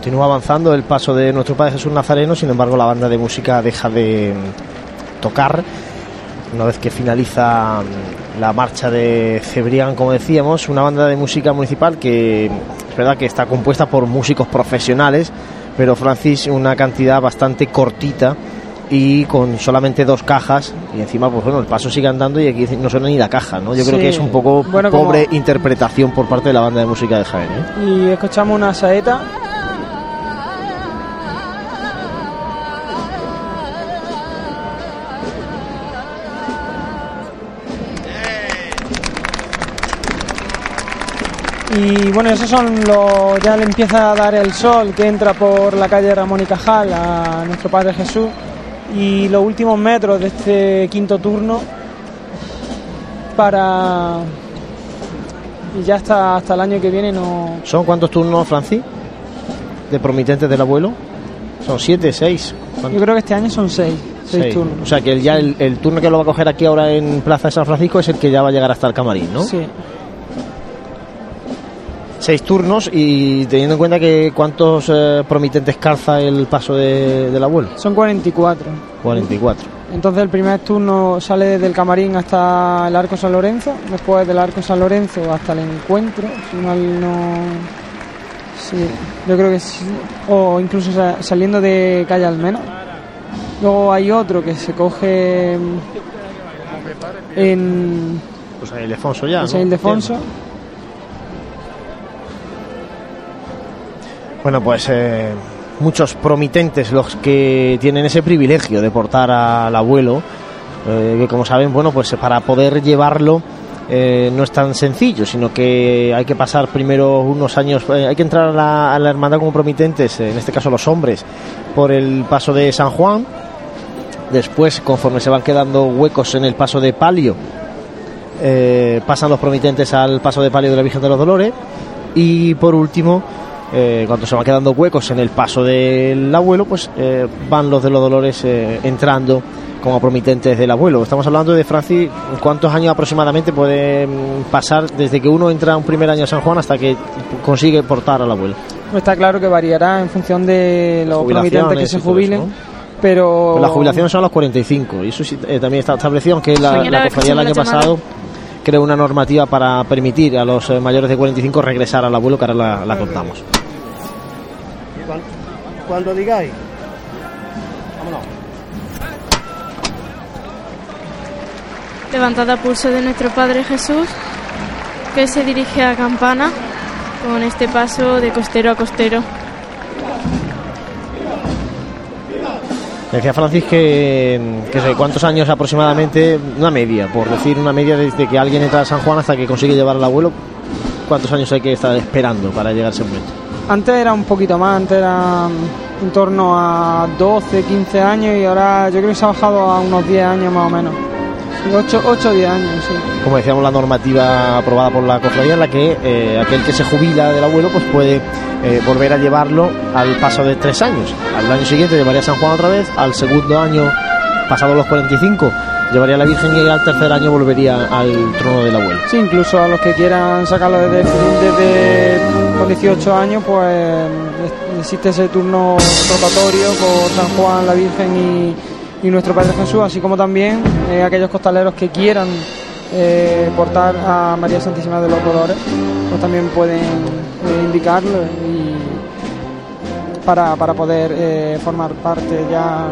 Continúa avanzando el paso de nuestro Padre Jesús Nazareno, sin embargo la banda de música deja de mm, tocar una vez que finaliza mm, la marcha de Cebrián, como decíamos, una banda de música municipal que es verdad que está compuesta por músicos profesionales, pero Francis una cantidad bastante cortita y con solamente dos cajas y encima pues bueno el paso sigue andando y aquí no suena ni la caja no yo creo que es un poco Bueno, como- pobre interpretación por parte de la banda de música de Jaén ¿eh? Y escuchamos una saeta. Bueno, esos son los. Ya le empieza a dar el sol que entra por la calle Ramón y Cajal a nuestro Padre Jesús. Y los últimos metros de este quinto turno para. Y ya hasta, hasta el año que viene no. ¿Son cuántos turnos, Francis? De promitentes del abuelo. Son siete, seis. Yo creo que este año son seis, seis Seis. turnos. O sea que el, ya el, el turno que lo va a coger aquí ahora en Plaza de San Francisco es el que ya va a llegar hasta el camarín, ¿no? Sí. Seis turnos y teniendo en cuenta que cuántos eh, promitentes calza el paso de- del abuelo. Son 44. 44. Entonces el primer turno sale desde el camarín hasta el Arco San Lorenzo, después del Arco San Lorenzo hasta el encuentro, si mal no... Sí, yo creo que sí, o incluso sa- saliendo de Calle Almena. Luego hay otro que se coge en Pues Ildefonso ya. en ¿no? San Ildefonso. Bueno, pues eh, muchos promitentes los que tienen ese privilegio de portar al abuelo, eh, que como saben, bueno, pues para poder llevarlo eh, no es tan sencillo, sino que hay que pasar primero unos años, eh, hay que entrar a la, a la hermandad como promitentes, en este caso los hombres, por el paso de San Juan. Después, conforme se van quedando huecos en el paso de palio, pasan los promitentes al paso de palio de la Virgen de los Dolores. Y por último, eh, cuando se van quedando huecos en el paso del abuelo, pues eh, van los de los Dolores eh, entrando como promitentes del abuelo. Estamos hablando de Francis, ¿cuántos años aproximadamente puede mm, pasar desde que uno entra un primer año a San Juan hasta que consigue portar al abuelo? Pues Está claro que variará en función de los promitentes que se jubilen, eso, ¿no? pero... Pues las jubilaciones son a los 45 y eso sí, eh, también está establecido, aunque la, la cofradía el se me año la pasado creó una normativa para permitir a los eh, mayores de 45 regresar al abuelo, que ahora la, la contamos. Cuan- Cuando digáis. Vámonos. Levantada pulso de nuestro Padre Jesús, que se dirige a Campana con este paso de costero a costero. Decía Francis que, que sé cuántos años aproximadamente, una media, por decir una media desde que alguien entra a San Juan hasta que consigue llevar al abuelo, cuántos años hay que estar esperando para llegar a ese momento. Antes era un poquito más, antes era mm, en torno a 12, 15 años y ahora yo creo que se ha bajado a unos 10 años más o menos. 8 o 10 años, sí. Como decíamos, la normativa aprobada por la cofradía en la que eh, aquel que se jubila del abuelo pues puede eh, volver a llevarlo al paso de tres años. Al año siguiente llevaría a San Juan otra vez, al segundo año, pasados los 45, llevaría a la Virgen y al tercer año volvería al trono del abuelo. Sí, incluso a los que quieran sacarlo desde, desde con 18 años, pues existe ese turno rotatorio por San Juan, la Virgen y, y nuestro Padre Jesús, así como también eh, aquellos costaleros que quieran eh, portar a María Santísima de los Dolores, pues también pueden eh, indicarlo y para, para poder eh, formar parte ya.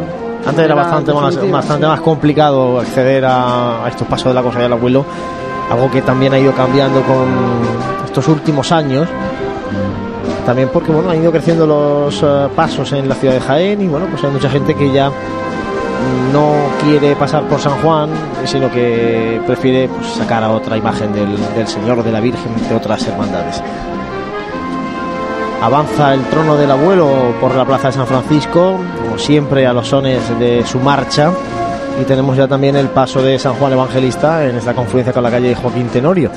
Antes era bastante más, bastante sí. más complicado acceder a, a estos pasos de la cosa del abuelo, algo que también ha ido cambiando con estos últimos años. También porque bueno, han ido creciendo los pasos en la ciudad de Jaén y bueno, pues hay mucha gente que ya no quiere pasar por San Juan, sino que prefiere pues, sacar a otra imagen del, del Señor o de la Virgen de otras hermandades. Avanza el trono del abuelo por la plaza de San Francisco, como siempre a los sones de su marcha. Y tenemos ya también el paso de San Juan Evangelista en esta confluencia con la calle Joaquín Tenorio.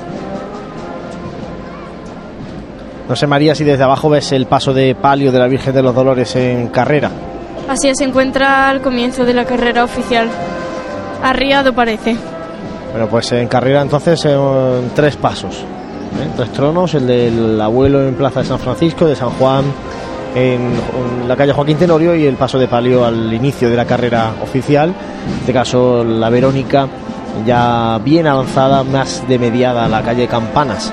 No sé, María, si desde abajo ves el paso de palio de la Virgen de los Dolores en carrera. Así se encuentra al comienzo de la carrera oficial. Arriado parece. Bueno, pues en carrera entonces tres pasos, ¿eh? tres tronos, el del abuelo en Plaza de San Francisco, de San Juan en, en la calle Joaquín Tenorio y el paso de palio al inicio de la carrera oficial. En este caso, la Verónica ya bien avanzada, más de mediada la calle Campanas.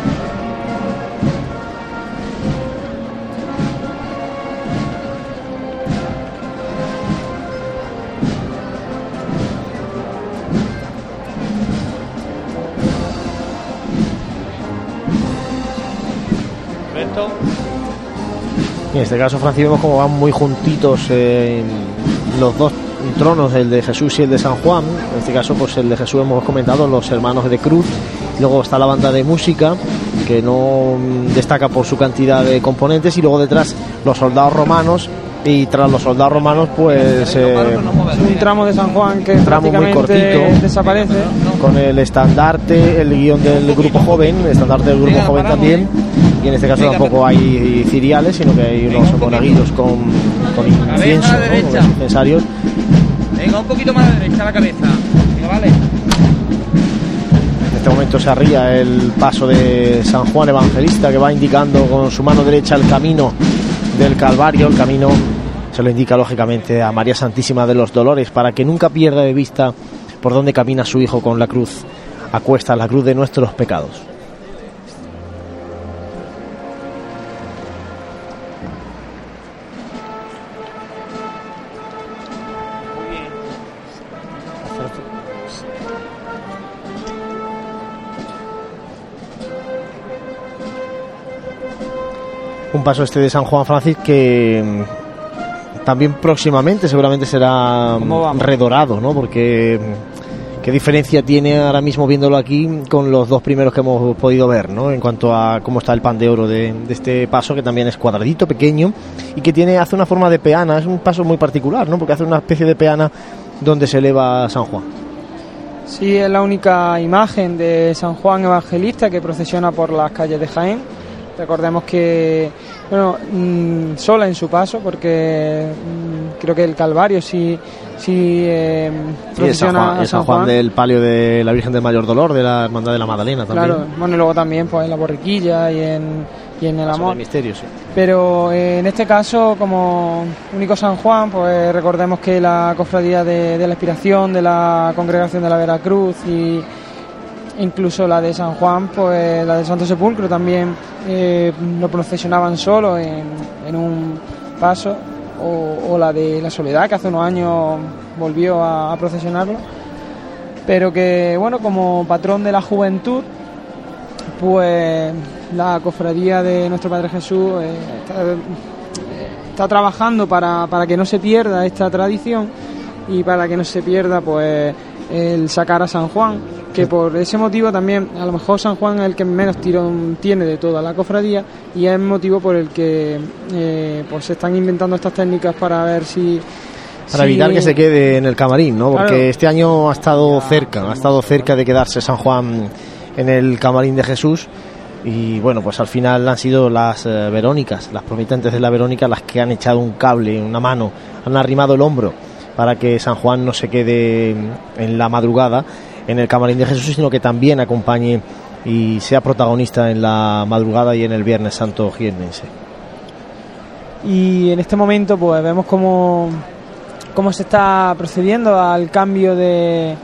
En este caso, Francis, vemos como van muy juntitos eh, los dos tronos, el de Jesús y el de San Juan. En este caso, pues el de Jesús hemos comentado, los hermanos de Cruz. Luego está la banda de música, que no mm, destaca por su cantidad de componentes. Y luego detrás los soldados romanos. Y tras los soldados romanos, pues eh, un tramo de San Juan que tramo muy cortito. desaparece. con el estandarte, el guion del grupo joven, el estandarte del grupo joven también. Y en este caso tampoco hay ciriales, sino que hay unos monaguillos con, con incienso, ¿no? Con incensarios. Venga, un poquito más a la derecha la cabeza. Venga, vale. En este momento se arría el paso de San Juan Evangelista que va indicando con su mano derecha el camino del Calvario. El camino se lo indica lógicamente a María Santísima de los Dolores para que nunca pierda de vista por dónde camina su Hijo con la cruz a cuestas, la cruz de nuestros pecados. Un paso este de San Juan Francis que mm, también próximamente seguramente será mm, redorado, ¿no? Porque mm, qué diferencia tiene ahora mismo viéndolo aquí con los dos primeros que hemos podido ver, ¿no? En cuanto a cómo está el pan de oro de, de este paso que también es cuadradito, pequeño y que tiene hace una forma de peana, es un paso muy particular, ¿no? Porque hace una especie de peana donde se eleva San Juan. Sí, es la única imagen de San Juan Evangelista que procesiona por las calles de Jaén. Recordemos que, bueno, mm, sola en su paso, porque mm, creo que el Calvario sí, sí eh, San Juan, San del palio de la Virgen del Mayor Dolor, de la Hermandad de la Magdalena también. Claro, bueno, y luego también pues en la borriquilla y en, y en el amor. de misterio, sí. Pero eh, en este caso, como único San Juan, pues recordemos que la cofradía de, de la Inspiración, de la Congregación de la Veracruz y incluso la de San Juan, pues la del Santo Sepulcro también eh, lo procesionaban solo en, un paso, o, la de la Soledad, que hace unos años volvió a, a procesionarlo. Pero que, bueno, como patrón de la juventud, pues la cofradía de nuestro Padre Jesús eh, está, está trabajando para, para que no se pierda esta tradición y para que no se pierda pues el sacar a San Juan que por ese motivo también a lo mejor San Juan es el que menos tirón tiene de toda la cofradía y es el motivo por el que eh, pues se están inventando estas técnicas para ver si Para evitar que se quede en el camarín, ¿no? Porque Claro. este año ha estado cerca, ha estado cerca de quedarse San Juan en el camarín de Jesús. Y bueno, pues al final han sido las eh, Verónicas, las promitentes de la Verónica, las que han echado un cable, una mano, han arrimado el hombro para que San Juan no se quede en la madrugada en el camarín de Jesús, sino que también acompañe y sea protagonista en la madrugada y en el Viernes Santo jiennense. y en este momento pues vemos cómo, cómo se está procediendo al cambio de,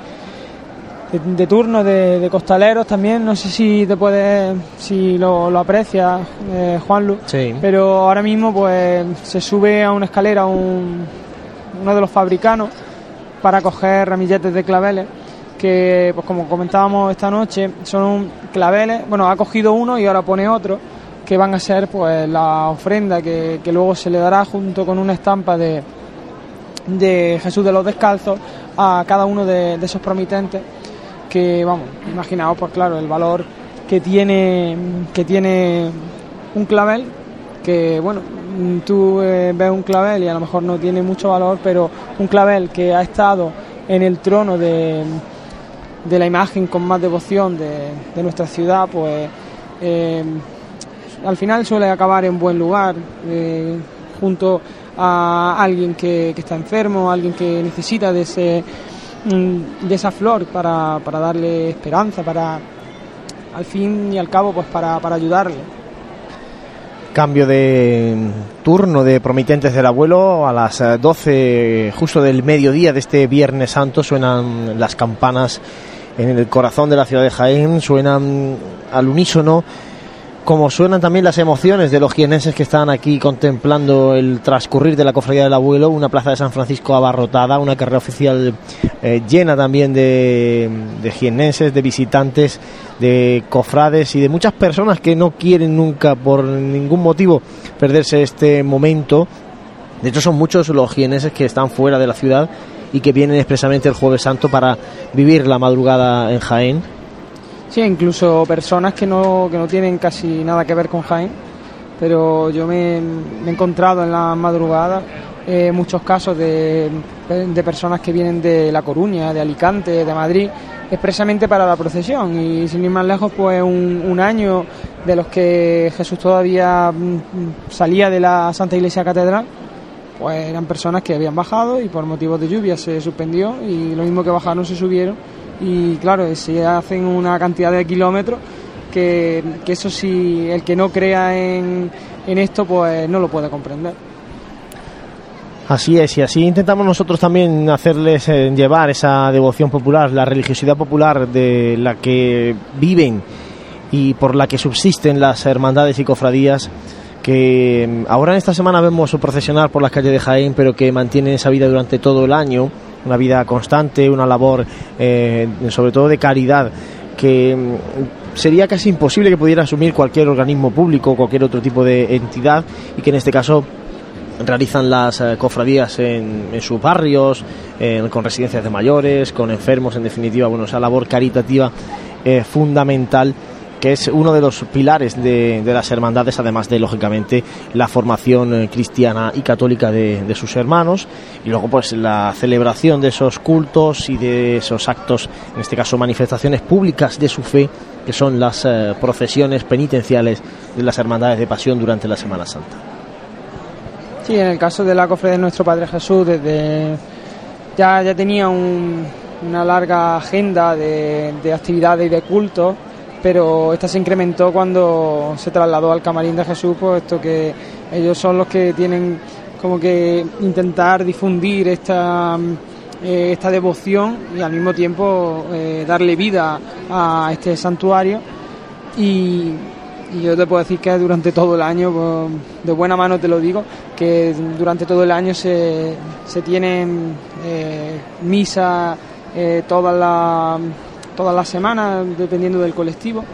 de, de turno de, de costaleros también no sé si te puedes si lo, lo aprecias eh, Juanlu Sí. pero ahora mismo pues se sube a una escalera un, uno de los fabricanos para coger ramilletes de claveles que pues como comentábamos esta noche son claveles. Bueno ha cogido uno y ahora pone otro que van a ser pues la ofrenda que, que luego se le dará junto con una estampa de, de Jesús de los Descalzos a cada uno de, esos promitentes que vamos imaginaos pues claro el valor que tiene que tiene un clavel que bueno tú eh, ves un clavel y a lo mejor no tiene mucho valor pero un clavel que ha estado en el trono de, de la imagen con más devoción de, de nuestra ciudad pues eh, al final suele acabar en buen lugar eh, junto a alguien que, que está enfermo alguien que necesita de ese mm, de esa flor para, para darle esperanza para al fin y al cabo pues para, para ayudarle. Cambio de turno de Promitentes del Abuelo. A las eh, 12 justo del mediodía de este Viernes Santo suenan las campanas en el corazón de la ciudad de Jaén, suenan al unísono como suenan también las emociones de los jienenses que están aquí contemplando el transcurrir de la cofradía del abuelo, una plaza de San Francisco abarrotada, una carrera oficial eh, llena también de, de jienenses, de visitantes, de cofrades y de muchas personas que no quieren nunca por ningún motivo perderse este momento. De hecho son muchos los jienenses que están fuera de la ciudad y que vienen expresamente el jueves santo para vivir la madrugada en Jaén. Sí, incluso personas que no, que no tienen casi nada que ver con Jaén, pero yo me, he encontrado en la madrugada eh, muchos casos de, de personas que vienen de La Coruña, de Alicante, de Madrid, expresamente para la procesión y sin ir más lejos, pues un, un año de los que Jesús todavía mm, salía de la Santa Iglesia Catedral, pues eran personas que habían bajado y por motivos de lluvia se suspendió y lo mismo que bajaron se subieron y claro, se hacen una cantidad de kilómetros que, eso sí, el que no crea en, en esto pues no lo puede comprender. Así es, y así intentamos nosotros también hacerles eh, llevar esa devoción popular, la religiosidad popular de la que viven y por la que subsisten las hermandades y cofradías que mm, ahora en esta semana vemos procesionar por las calles de Jaén, pero que mantienen esa vida durante todo el año, una vida constante, una labor eh, sobre todo de caridad que mm, sería casi imposible que pudiera asumir cualquier organismo público cualquier otro tipo de entidad y que en este caso realizan las eh, cofradías en, en sus barrios, en- con residencias de mayores, con enfermos, en definitiva, bueno, esa labor caritativa eh, fundamental que es uno de los pilares de, de las hermandades, además de, lógicamente, la formación eh, cristiana y católica de, de sus hermanos, y luego, pues, la celebración de esos cultos y de esos actos, en este caso, manifestaciones públicas de su fe, que son las eh, procesiones penitenciales de las hermandades de pasión durante la Semana Santa. Sí, en el caso de la cofradía de nuestro Padre Jesús, desde ya, ya tenía un- una larga agenda de, de actividades y de cultos, pero esta se incrementó cuando se trasladó al camarín de Jesús, puesto que ellos son los que tienen como que intentar difundir esta, eh, esta devoción y al mismo tiempo eh, darle vida a este santuario. Y, yo te puedo decir que durante todo el año, pues, de buena mano te lo digo, que durante todo el año se, se tienen eh, misas eh, todas las todas las semanas, dependiendo del colectivo.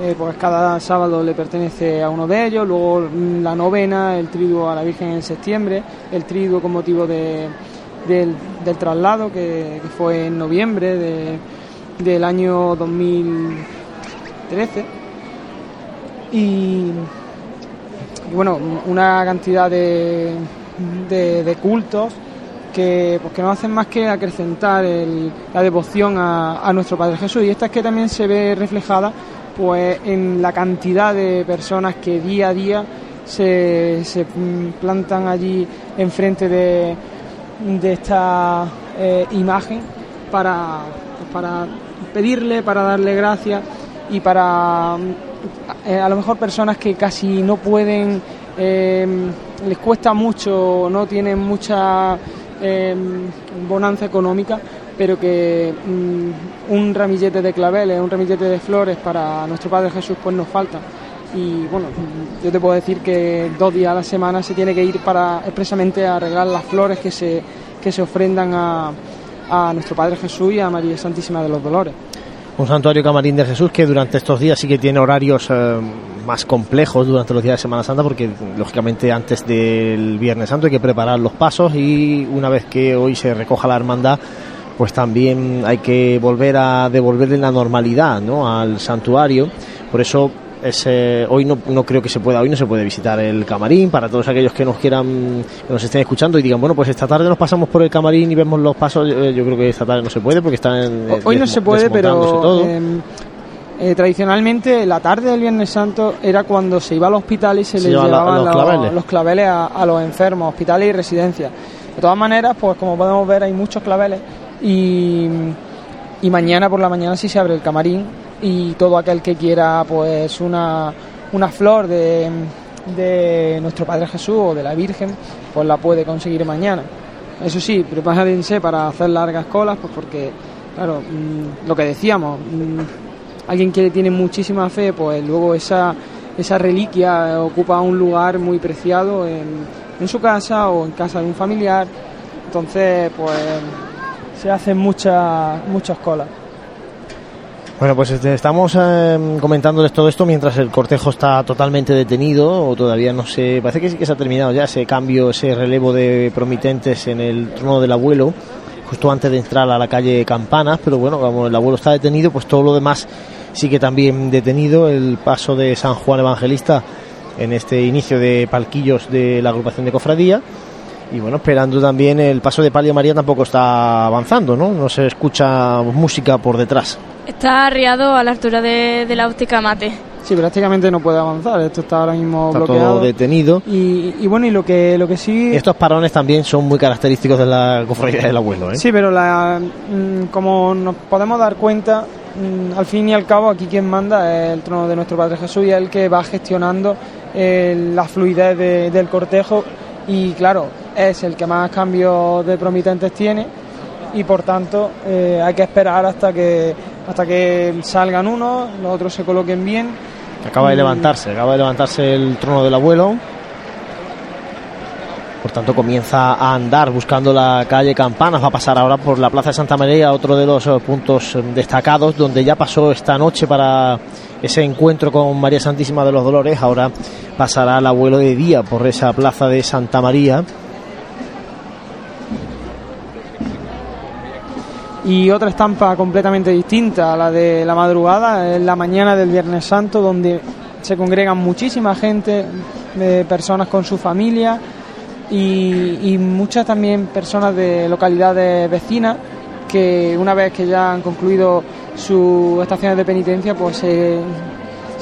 Eh, pues cada sábado le pertenece a uno de ellos, luego la novena, el triduo a la Virgen en septiembre, el triduo con motivo de, del, traslado que, fue en noviembre de- del año 2013 y, y bueno, una cantidad de cultos que, pues, que no hacen más que acrecentar la devoción a, nuestro Padre Jesús. Y esta es que también se ve reflejada pues en la cantidad de personas que día a día se, se plantan allí enfrente de, de esta eh, imagen para, para pedirle, para darle gracias y para eh, a lo mejor personas que casi no pueden, eh, les cuesta mucho, no tienen mucha eh, bonanza económica, pero que mm, un ramillete de claveles, un ramillete de flores para nuestro Padre Jesús pues nos falta. Y bueno, yo te puedo decir que dos días a la semana se tiene que ir para expresamente a arreglar las flores que se, que se ofrendan a, a nuestro Padre Jesús y a María Santísima de los Dolores. Un santuario camarín de Jesús que durante estos días sí que tiene horarios eh, más complejos durante los días de Semana Santa porque lógicamente antes del Viernes Santo hay que preparar los pasos y una vez que hoy se recoja la hermandad pues también hay que volver a devolverle la normalidad ¿no? al santuario. Por eso ese, hoy no, no creo que se pueda, hoy no se puede visitar el camarín para todos aquellos que nos quieran, que nos estén escuchando y digan, bueno, pues esta tarde nos pasamos por el camarín y vemos los pasos. Eh, Yo creo que esta tarde no se puede porque están en, Hoy no se puede, pero eh, eh, tradicionalmente la tarde del Viernes Santo era cuando se iba al hospital y se, Se les llevaban la- los claveles. los claveles a, a los enfermos, hospitales y residencias. De todas maneras, pues como podemos ver hay muchos claveles y, y mañana por la mañana sí se abre el camarín y todo aquel que quiera pues una, una flor de, de nuestro Padre Jesús o de la Virgen, pues la puede conseguir mañana. Eso sí, prepárense para hacer largas colas, pues porque, claro, mm, lo que decíamos, mm, alguien que tiene muchísima fe, pues luego esa, esa reliquia ocupa un lugar muy preciado en, en su casa o en casa de un familiar, entonces, pues se hacen muchas, muchas colas. Bueno, pues este, estamos eh, comentándoles todo esto mientras el cortejo está totalmente detenido o todavía no se... Parece que sí que se ha terminado ya ese cambio, ese relevo de promitentes en el trono del abuelo, justo antes de entrar a la calle Campanas, pero bueno, como el abuelo está detenido, pues todo lo demás sigue también detenido. El paso de San Juan Evangelista en este inicio de palquillos de la agrupación de cofradía. Y bueno, esperando también el paso de Palio María tampoco está avanzando, ¿no? No se escucha música por detrás. Está arriado a la altura de, de la óptica mate. Sí, prácticamente no puede avanzar, esto está ahora mismo Está bloqueado. todo detenido. Y, y bueno, y lo que, lo que sí... Estos parones también son muy característicos de la cofradía del abuelo, ¿eh? Sí, pero la, mm, como nos podemos dar cuenta, al fin y al cabo aquí quien manda es el trono de nuestro Padre Jesús y es el que va gestionando eh, la fluidez de- del cortejo y claro, es el que más cambios de promitentes tiene y por tanto eh, hay que esperar hasta que hasta que salgan unos, los otros se coloquen bien. Acaba de Y- levantarse, acaba de levantarse el trono del abuelo. Por tanto, comienza a andar buscando la calle Campanas. Va a pasar ahora por la Plaza de Santa María, otro de los eh, puntos eh, destacados, donde ya pasó esta noche para ese encuentro con María Santísima de los Dolores. Ahora pasará el abuelo de día por esa Plaza de Santa María. y otra estampa completamente distinta a la de la madrugada, es la mañana del Viernes Santo, donde se congregan muchísima gente, de personas con su familia y, muchas también personas de localidades vecinas que una vez que ya han concluido sus estaciones de penitencia, pues se,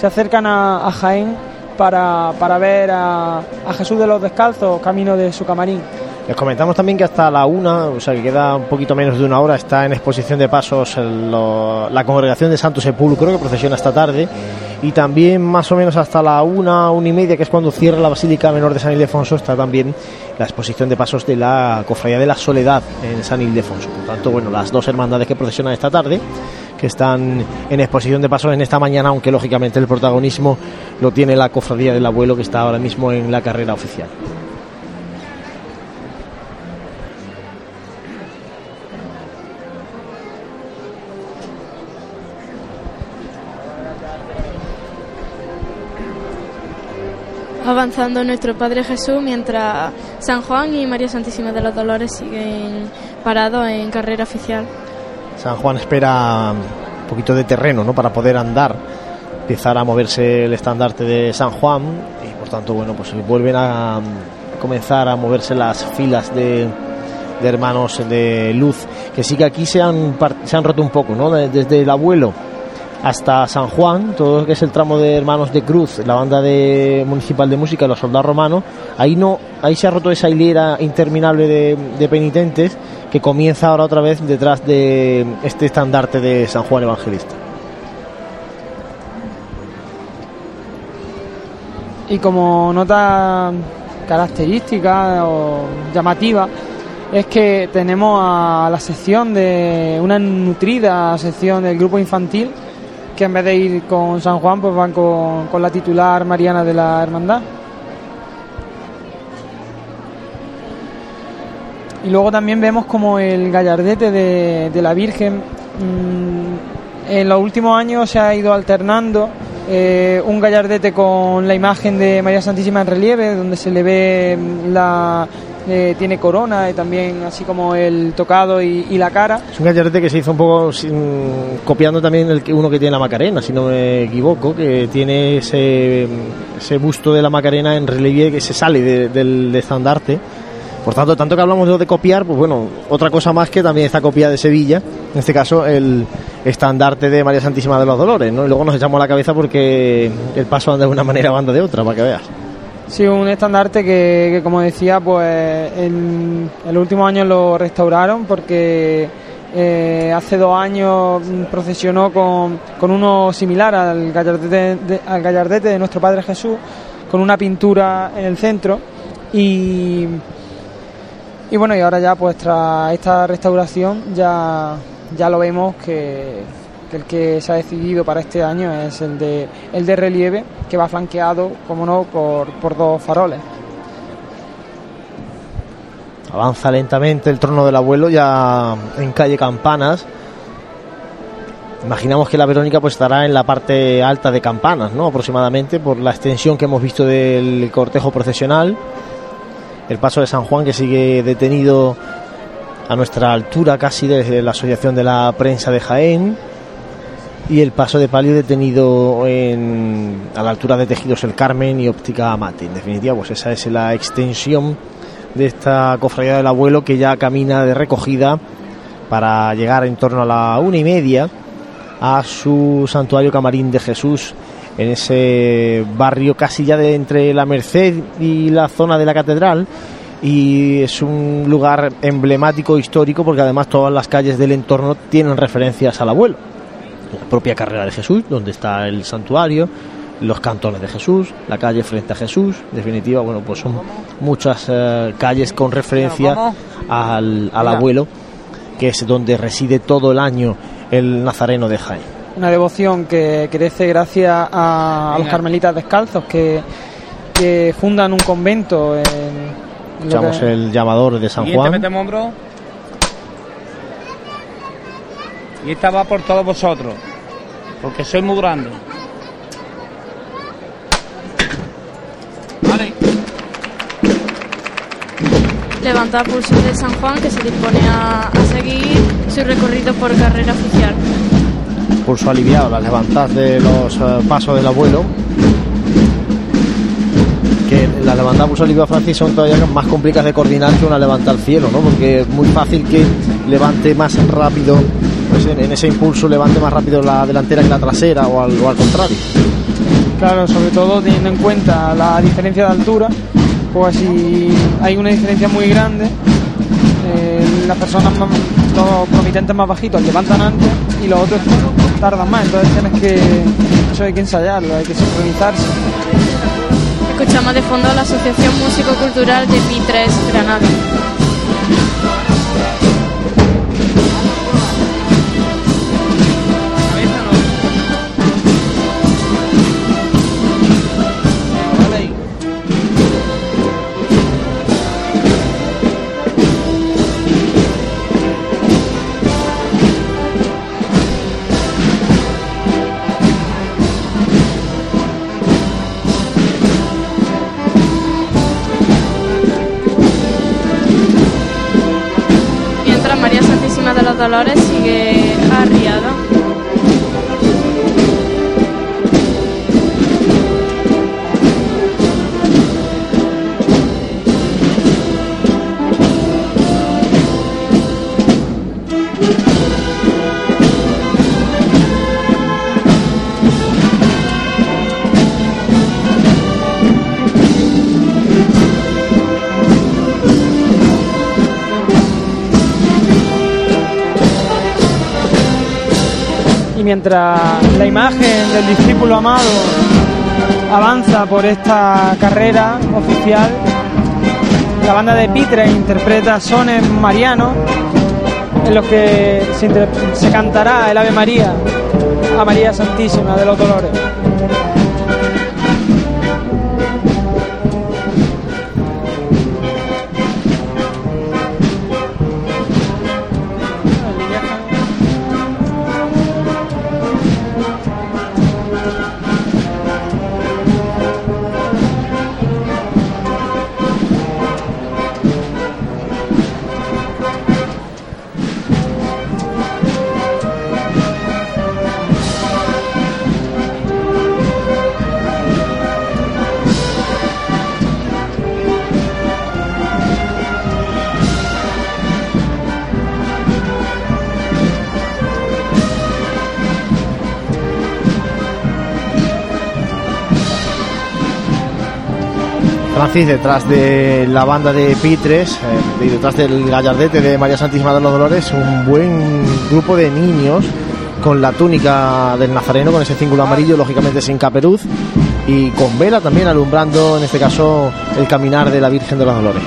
acercan a, Jaén para, para ver a, Jesús de los Descalzos, camino de su camarín. Les comentamos también que hasta la una, o sea que queda un poquito menos de una hora, está en exposición de pasos la congregación de Santo Sepulcro que procesiona esta tarde y también más o menos hasta la una, una y media, que es cuando cierra la Basílica Menor de San Ildefonso, está también la exposición de pasos de la Cofradía de la Soledad en San Ildefonso. Por tanto, bueno, las dos hermandades que procesionan esta tarde que están en exposición de pasos en esta mañana, aunque lógicamente el protagonismo lo tiene la Cofradía del Abuelo que está ahora mismo en la carrera oficial. Avanzando nuestro Padre Jesús mientras San Juan y María Santísima de los Dolores siguen parados en carrera oficial. San Juan espera un poquito de terreno ¿no? para poder andar, empezar a moverse el estandarte de San Juan y por tanto bueno pues vuelven a, comenzar a moverse las filas de, de hermanos de luz que sí que aquí se han, se han roto un poco, ¿no? De- desde el abuelo hasta San Juan, todo lo que es el tramo de Hermanos de Cruz, la banda de municipal de música, los soldados romanos, ahí no, ahí se ha roto esa hilera interminable de, de penitentes que comienza ahora otra vez detrás de este estandarte de San Juan Evangelista. Y como nota característica o llamativa es que tenemos a la sección de una nutrida sección del grupo infantil que en vez de ir con San Juan pues van con, con la titular Mariana de la Hermandad. Y luego también vemos como el gallardete de, la Virgen mm, en los últimos años se ha ido alternando eh, un gallardete con la imagen de María Santísima en relieve, donde se le ve la eh, tiene corona y también así como el tocado y, la cara. Es un gallardete que se hizo un poco sin- copiando también el que uno que tiene la Macarena, si no me equivoco, que tiene ese, ese busto de la Macarena en relieve que se sale de- del estandarte. Por tanto, tanto que hablamos de, copiar, pues bueno, otra cosa más que también está copia de Sevilla, en este caso el estandarte de María Santísima de los Dolores, ¿no? Y luego nos echamos la cabeza porque el paso anda de una manera o anda de otra, para que veas. Sí, un estandarte que, que, como decía, pues en, los últimos años lo restauraron porque eh, hace dos años procesionó con, con uno similar al gallardete, de, al gallardete de nuestro Padre Jesús, con una pintura en el centro y, y bueno, y ahora ya pues tras esta restauración ya, ya lo vemos que, el que se ha decidido para este año es el de, el de relieve, que va flanqueado, como no, por, por dos faroles. Avanza lentamente el trono del abuelo ya en calle Campanas. Imaginamos que la Verónica pues estará en la parte alta de Campanas, ¿no? Aproximadamente por la extensión que hemos visto del cortejo procesional. El paso de San Juan que sigue detenido a nuestra altura casi desde la Asociación de la Prensa de Jaén. Y el paso de palio detenido en, a la altura de Tejidos El Carmen y Óptica Amate. En definitiva, pues esa es la extensión de esta cofradía del abuelo que ya camina de recogida para llegar en torno a la una y media a su santuario camarín de Jesús en ese barrio casi ya de entre la Merced y la zona de la catedral y es un lugar emblemático histórico porque además todas las calles del entorno tienen referencias al abuelo la propia carrera de Jesús donde está el santuario los cantones de Jesús, la calle frente a Jesús, en definitiva, bueno, pues son muchas eh, calles con referencia al, al abuelo, que es donde reside todo el año el nazareno de Jaén. Una devoción que crece gracias a, a los carmelitas descalzos que, que fundan un convento en, Escuchamos que- el llamador de San Juan. metemos hombro. Y esta va por todos vosotros. Porque sois muy grandes. Vale. Levanta pulso de San Juan que se dispone a, a seguir su recorrido por carrera oficial. Pulso aliviado, la levantad de los eh, pasos del abuelo. Que las levantadas pulso aliviado, Francis, son todavía más complicadas de coordinar que una levanta al cielo, ¿no? Porque es muy fácil que levante más rápido, en, en ese impulso levante más rápido la delantera que la trasera o al, o al contrario. Claro, sobre todo teniendo en cuenta la diferencia de altura, pues si hay una diferencia muy grande, eh, las personas, más, los promitentes más bajitos levantan antes y los otros tardan más, entonces tienes que, eso hay que ensayarlo, hay que sincronizarse. Escuchamos de fondo a la Asociación Músico Cultural de Pitres, Granada. Dolores mientras la imagen del discípulo amado avanza por esta carrera oficial, la banda de Pitre interpreta sones marianos en los que se, cantará el Ave María a María Santísima de los Dolores. Detrás de la banda de Pitres eh, y detrás del gallardete de María Santísima de los Dolores, un buen grupo de niños con la túnica del Nazareno, con ese cíngulo amarillo, lógicamente sin caperuz, y con vela también alumbrando en este caso el caminar de la Virgen de los Dolores.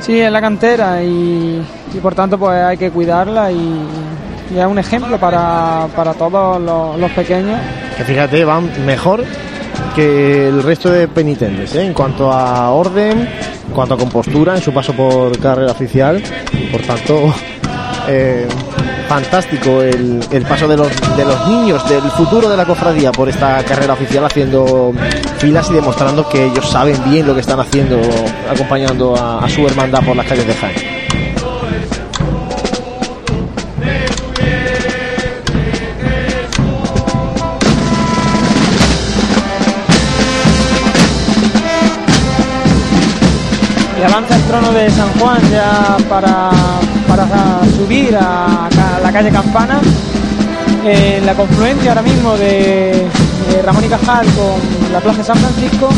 Sí, es la cantera y, y por tanto pues hay que cuidarla y, y es un ejemplo para, para todos los, los pequeños. Que fíjate, van mejor que el resto de penitentes ¿eh? en cuanto a orden, en cuanto a compostura en su paso por carrera oficial. Por tanto, eh, fantástico el, paso de los, de los niños del futuro de la cofradía por esta carrera oficial haciendo filas y demostrando que ellos saben bien lo que están haciendo acompañando a, a su hermandad por las calles de Jaén. Avanza el trono de San Juan ya para, para subir a, la calle Campana en la confluencia ahora mismo de, de Ramón y Cajal con la plaza de San Francisco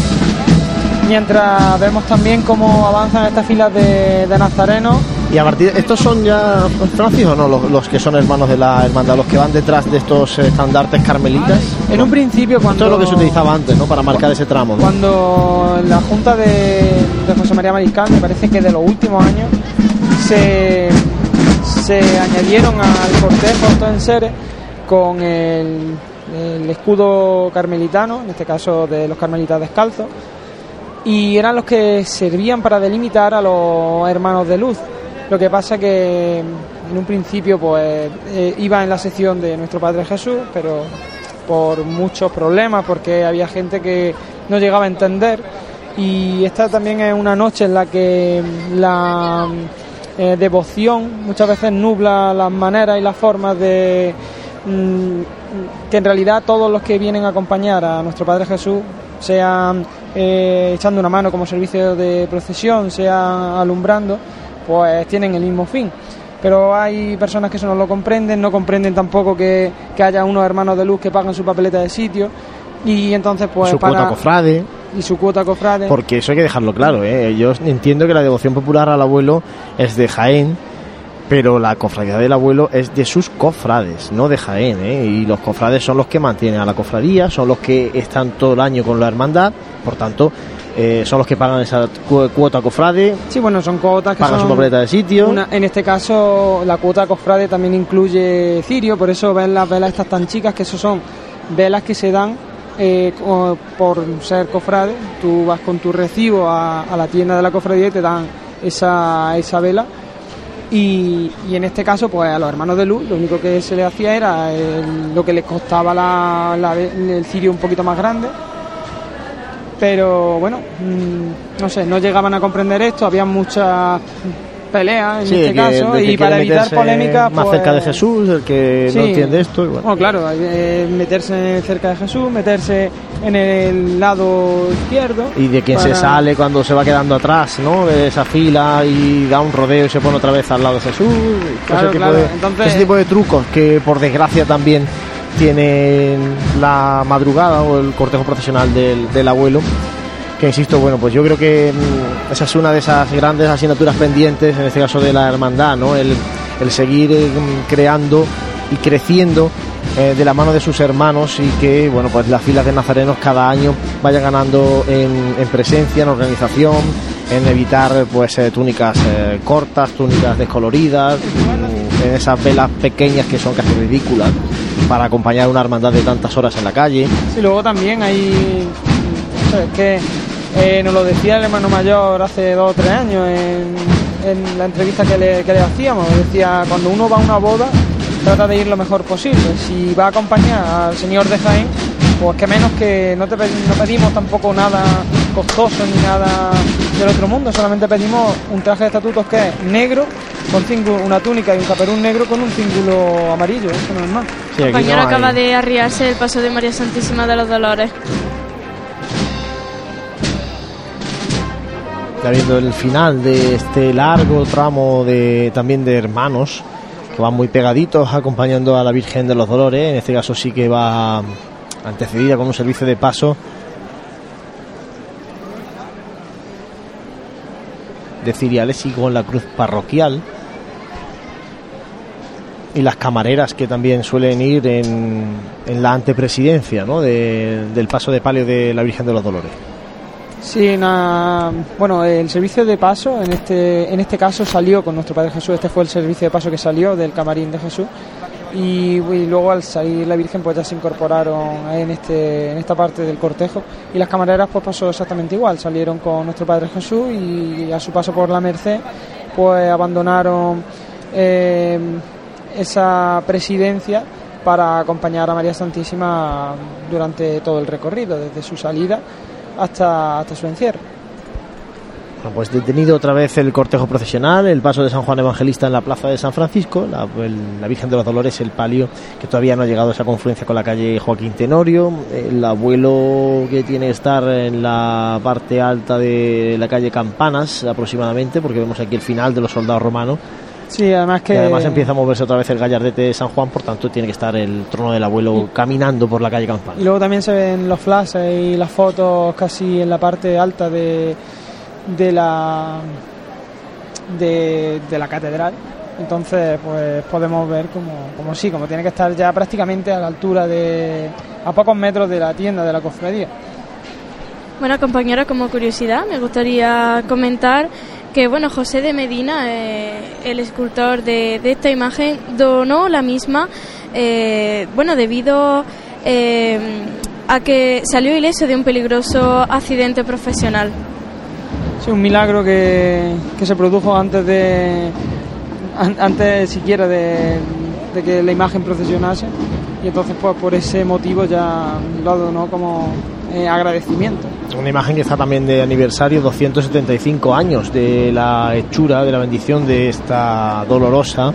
mientras vemos también cómo avanzan estas filas de, de nazarenos Y a partir estos son ya Francis o no los, los que son hermanos de la hermandad, los que van detrás de estos estandartes carmelitas. en un principio cuando Esto es lo que se utilizaba antes, ¿no? Para marcar ese tramo. ¿no? Cuando la Junta de, de José María Mariscal, me parece que de los últimos años, se, se añadieron al cortejo estos enseres con el, el escudo carmelitano, en este caso de los carmelitas descalzos, y eran los que servían para delimitar a los hermanos de luz. Lo que pasa que en un principio pues eh, iba en la sección de nuestro Padre Jesús, pero por muchos problemas, porque había gente que no llegaba a entender. Y esta también es una noche en la que la eh, devoción muchas veces nubla las maneras y las formas de mm, que en realidad todos los que vienen a acompañar a nuestro Padre Jesús, sean eh, echando una mano como servicio de procesión, sean alumbrando, pues tienen el mismo fin. Pero hay personas que eso no lo comprenden, no comprenden tampoco que, que haya unos hermanos de luz que pagan su papeleta de sitio y entonces pues su para- cuota cofrade. y su cuota cofrade. Porque eso hay que dejarlo claro, ¿eh? Yo entiendo que la devoción popular al abuelo es de Jaén, pero la cofradía del abuelo es de sus cofrades, no de Jaén, ¿eh? Y los cofrades son los que mantienen a la cofradía, son los que están todo el año con la hermandad, por tanto, eh, son los que pagan esa cu- cuota cofrade, Sí, bueno, son cuotas que pagan son su papeleta de sitio. una- en este caso, la cuota cofrade también incluye cirio, por eso ven las velas estas tan chicas, que eso son velas que se dan eh, por ser cofrade. Tú vas con tu recibo a, a la tienda de la cofradía y te dan esa, esa vela. Y, y en este caso, pues a los hermanos de luz, lo único que se les hacía era el- lo que les costaba la, el cirio un poquito más grande. Pero bueno, mm, no sé, no llegaban a comprender esto, había muchas peleas en Sí, este que- caso que y para evitar meterse polémica más pues, cerca de Jesús, el que no entiende esto. y bueno. claro, eh, meterse cerca de Jesús, meterse en el lado izquierdo. Y de quien se para- sale cuando se va quedando atrás, ¿no? De esa fila y da un rodeo y se pone otra vez al lado de Jesús. Claro, ese, tipo claro. de, Entonces- ese tipo de trucos que por desgracia también tienen la madrugada o el cortejo profesional del, del abuelo. Que insisto, bueno, pues yo creo que mm, esa es una de esas grandes asignaturas pendientes, en este caso de la hermandad, ¿no? El, el seguir eh, creando y creciendo eh, de la mano de sus hermanos y que, bueno, pues las filas de nazarenos cada año vayan ganando en, en presencia, en organización, en evitar pues eh, túnicas eh, cortas, túnicas descoloridas, mm, en esas velas pequeñas que son casi ridículas para acompañar una hermandad de tantas horas en la calle. Sí, luego también hay. sé, es que nos lo decía el hermano mayor hace dos o tres años en, la entrevista que le hacíamos. Decía: cuando uno va a una boda, trata de ir lo mejor posible. Si va a acompañar al señor de Jaén, pues que menos que no, te no pedimos tampoco nada costoso ni nada del otro mundo, solamente pedimos un traje de estatutos que es negro, con cíngulo- una túnica y un caperún negro con un cíngulo amarillo, eso no es más. Sí, Compañero no hay- acaba de arriarse el paso de María Santísima de los Dolores. ya viendo el final de este largo tramo de también de hermanos van muy pegaditos acompañando a la Virgen de los Dolores. En este caso sí que va antecedida con un servicio de paso de ciriales y con la cruz parroquial. y las camareras que también suelen ir en, la antepresidencia del paso de palio de la Virgen de los Dolores. Sí, na- bueno, el servicio de paso en este, en este caso salió con nuestro Padre Jesús. Este fue el servicio de paso que salió del camarín de Jesús. Y, y luego al salir la Virgen, pues ya se incorporaron en, este, en esta parte del cortejo. Y las camareras, pues pasó exactamente igual. Salieron con nuestro Padre Jesús y a su paso por la Merced, pues abandonaron eh, esa presidencia para acompañar a María Santísima durante todo el recorrido, desde su salida hasta, su encierro. Pues detenido otra vez el cortejo procesional, el paso de San Juan Evangelista en la plaza de San Francisco, la, la Virgen de los Dolores, el palio que todavía no ha llegado a esa confluencia con la calle Joaquín Tenorio, el abuelo que tiene que estar en la parte alta de la calle Campanas aproximadamente, porque vemos aquí el final de los soldados romanos. Sí, además que... Y además empieza a moverse otra vez el gallardete de San Juan, por tanto tiene que estar el trono del abuelo caminando por la calle Campanas. Y luego también se ven los flashes y las fotos casi en la parte alta de, de la de, de la catedral. Entonces, pues podemos ver como, como sí, como tiene que estar ya prácticamente a la altura de a pocos metros de la tienda de la cofradía. Bueno, compañera, como curiosidad, me gustaría comentar que, bueno, José de Medina, eh, el escultor de, esta imagen, donó la misma, eh, bueno, debido eh, a que salió ileso de un peligroso accidente profesional. Sí, un milagro que, que se produjo antes de an- antes siquiera de, de que la imagen procesionase y entonces pues por ese motivo ya lo donó como eh, agradecimiento. Una imagen que está también de aniversario, 275 años de la hechura, de la bendición de esta dolorosa,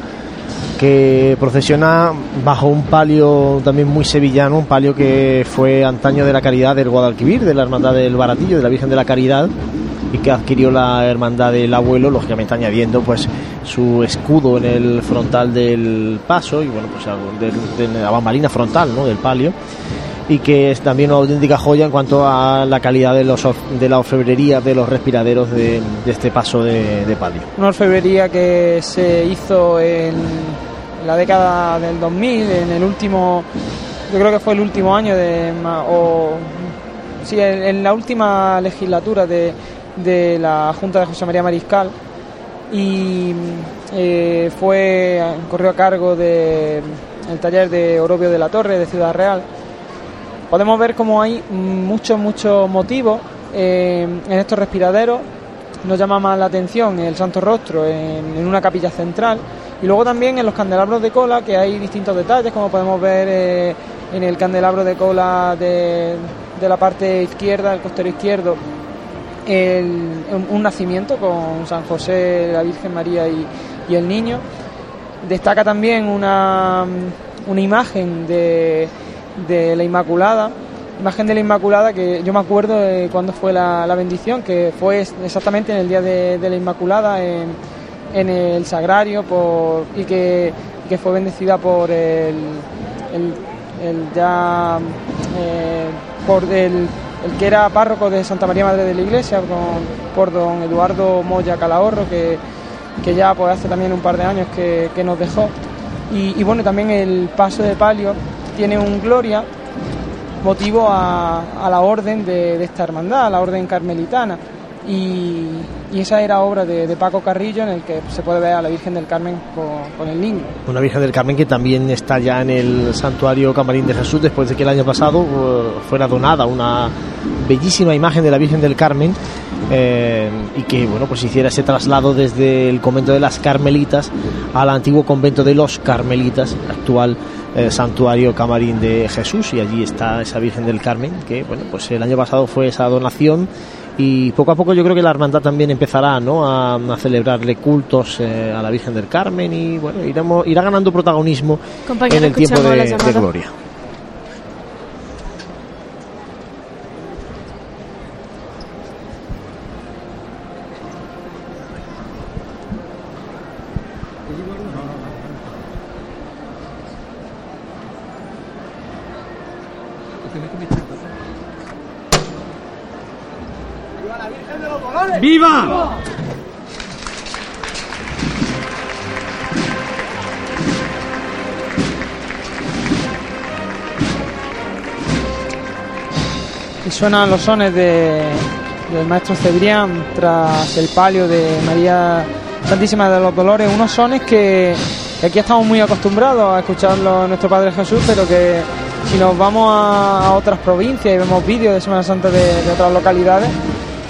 que procesiona bajo un palio también muy sevillano, un palio que fue antaño de la Caridad del Guadalquivir, de la Hermandad del Baratillo, de la Virgen de la Caridad, y que adquirió la Hermandad del Abuelo, lógicamente añadiendo pues su escudo en el frontal del paso y bueno pues de la bambalina frontal ¿no? del palio y que es también una auténtica joya en cuanto a la calidad de, los, de la orfebrería de los respiraderos de, este paso de, palio. Una orfebrería que se hizo en la década del 2000, en el último, yo creo que fue el último año de, o sí, en la última legislatura de, de la Junta de José María Mariscal y eh, fue corrió a cargo de el taller de Orobio de la Torre de Ciudad Real. Podemos ver como hay muchos muchos motivos eh, en estos respiraderos nos llama más la atención el Santo Rostro en, en una capilla central y luego también en los candelabros de cola que hay distintos detalles como podemos ver eh, en el candelabro de cola de, de la parte izquierda, el costero izquierdo, el- un, nacimiento con San José, la Virgen María y, el niño. Destaca también una, una imagen de, de la Inmaculada, imagen de la Inmaculada que yo me acuerdo de cuando fue la, la bendición, que fue exactamente en el día de, la Inmaculada en, en el Sagrario por, y que, que fue bendecida por el, el, el ya eh, por el, el que era párroco de Santa María Madre de la Iglesia, por don Eduardo Moya Calahorro, que, que ya pues hace también un par de años que, nos dejó. Y, bueno, también el paso de palio tiene un gloria motivo a, a la orden de, de esta hermandad, a la orden carmelitana. Y, esa era obra de, Paco Carrillo en el que se puede ver a la Virgen del Carmen con, con el niño. Una Virgen del Carmen que también está ya en el santuario Camarín de Jesús después de que el año pasado eh, fuera donada una bellísima imagen de la Virgen del Carmen eh, y que bueno pues hiciera ese traslado desde el convento de las Carmelitas al antiguo convento de los Carmelitas, actual eh, santuario Camarín de Jesús y allí está esa Virgen del Carmen que bueno pues el año pasado fue esa donación y poco a poco yo creo que la hermandad también empezará ¿no? a, a celebrarle cultos eh, a la Virgen del Carmen y bueno iremos, irá ganando protagonismo Compañero, en el tiempo de, la Y suenan los sones de, del maestro Cebrián tras el palio de María Santísima de los Dolores, unos sones que, aquí estamos muy acostumbrados a escucharlos nuestro Padre Jesús, pero que si nos vamos a, otras provincias y vemos vídeos de Semana Santa de otras localidades,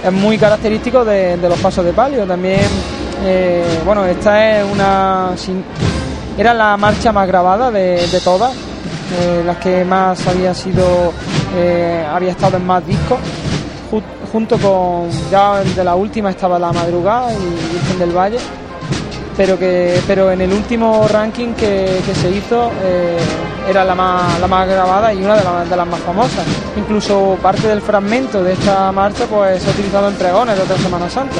es muy característico de, los pasos de palio. También, eh, bueno, esta es una. era la marcha más grabada de, de todas, eh, las que más había sido. eh, había estado en más discos. Ju- junto con. Ya de la última estaba La Madrugada y Virgen del Valle. Pero que pero en el último ranking que, se hizo era la más, la más grabada y una de, la- de las más famosas. Incluso parte del fragmento de esta marcha pues se ha utilizado en pregones de otra Semana Santa.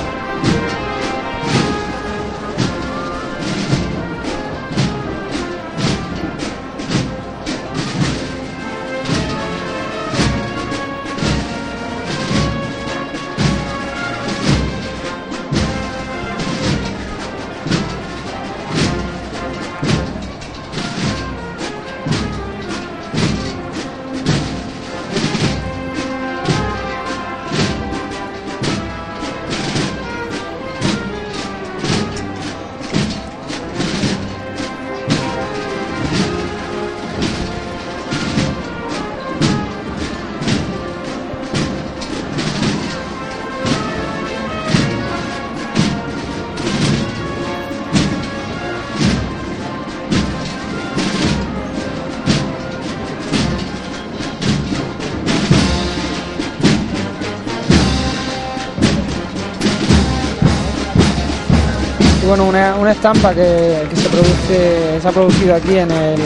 Bueno, una, una estampa que, se produce, se ha producido aquí en el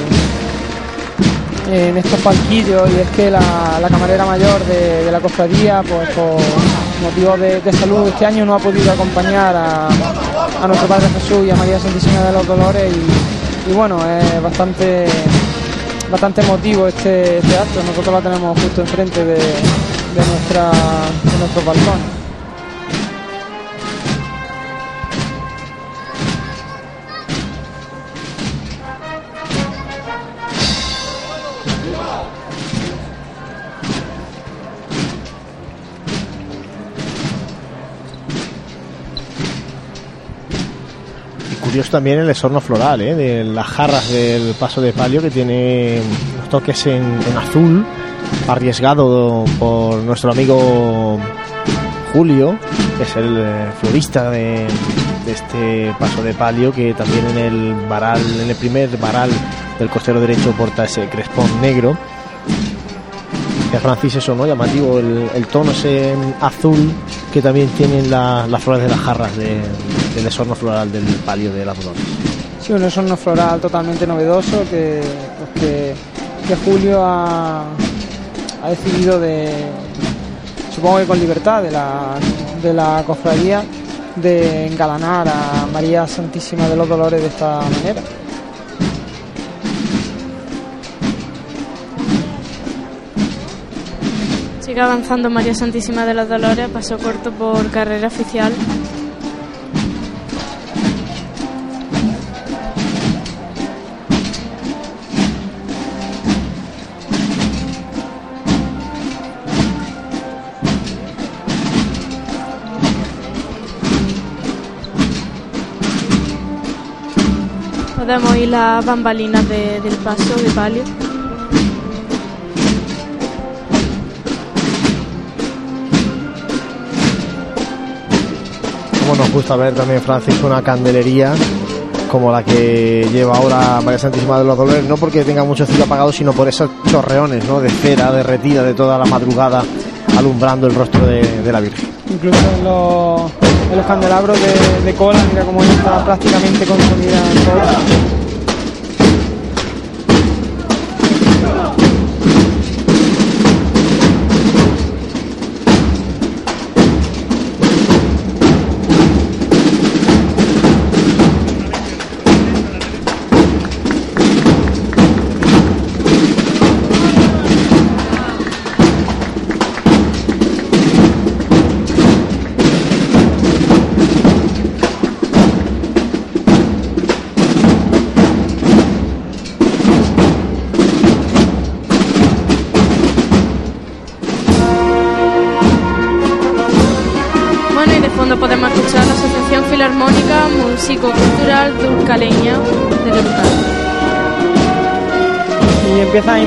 en estos palquillos y es que la, la camarera mayor de, la cofradía, pues por motivos de, de salud este año no ha podido acompañar a, a nuestro Padre Jesús y a María Santísima de los Dolores y, bueno, es bastante bastante emotivo este, este acto. Nosotros la tenemos justo enfrente de, de nuestra de nuestros balcones. Curioso también el esorno floral, ¿eh? de las jarras del paso de palio que tiene los toques en, azul, arriesgado por nuestro amigo Julio, que es el eh, florista de, este paso de palio, que también en el varal, en el primer varal del costero derecho porta ese crespón negro. Y a Francis eso, ¿no? Llamativo el, el tono ese azul que también tienen la- las flores de las jarras de- del esorno floral del palio de las Dolores. Sí, un esorno floral totalmente novedoso que, pues que, que Julio ha, ha decidido de, supongo que con libertad de la, de la cofradía, de engalanar a María Santísima de los Dolores de esta manera. Sigue avanzando María Santísima de los Dolores, paso corto por carrera oficial. Podemos oír las bambalinas de- del paso de palio. Como nos gusta ver también, Francisco, una candelería como la que lleva ahora María Santísima de los Dolores, no porque tenga mucho cielo apagado, sino por esos chorreones ¿no? de cera derretida de toda la madrugada alumbrando el rostro de, de la Virgen. Incluso en los, en los candelabros de, cola, mira cómo está prácticamente consumida en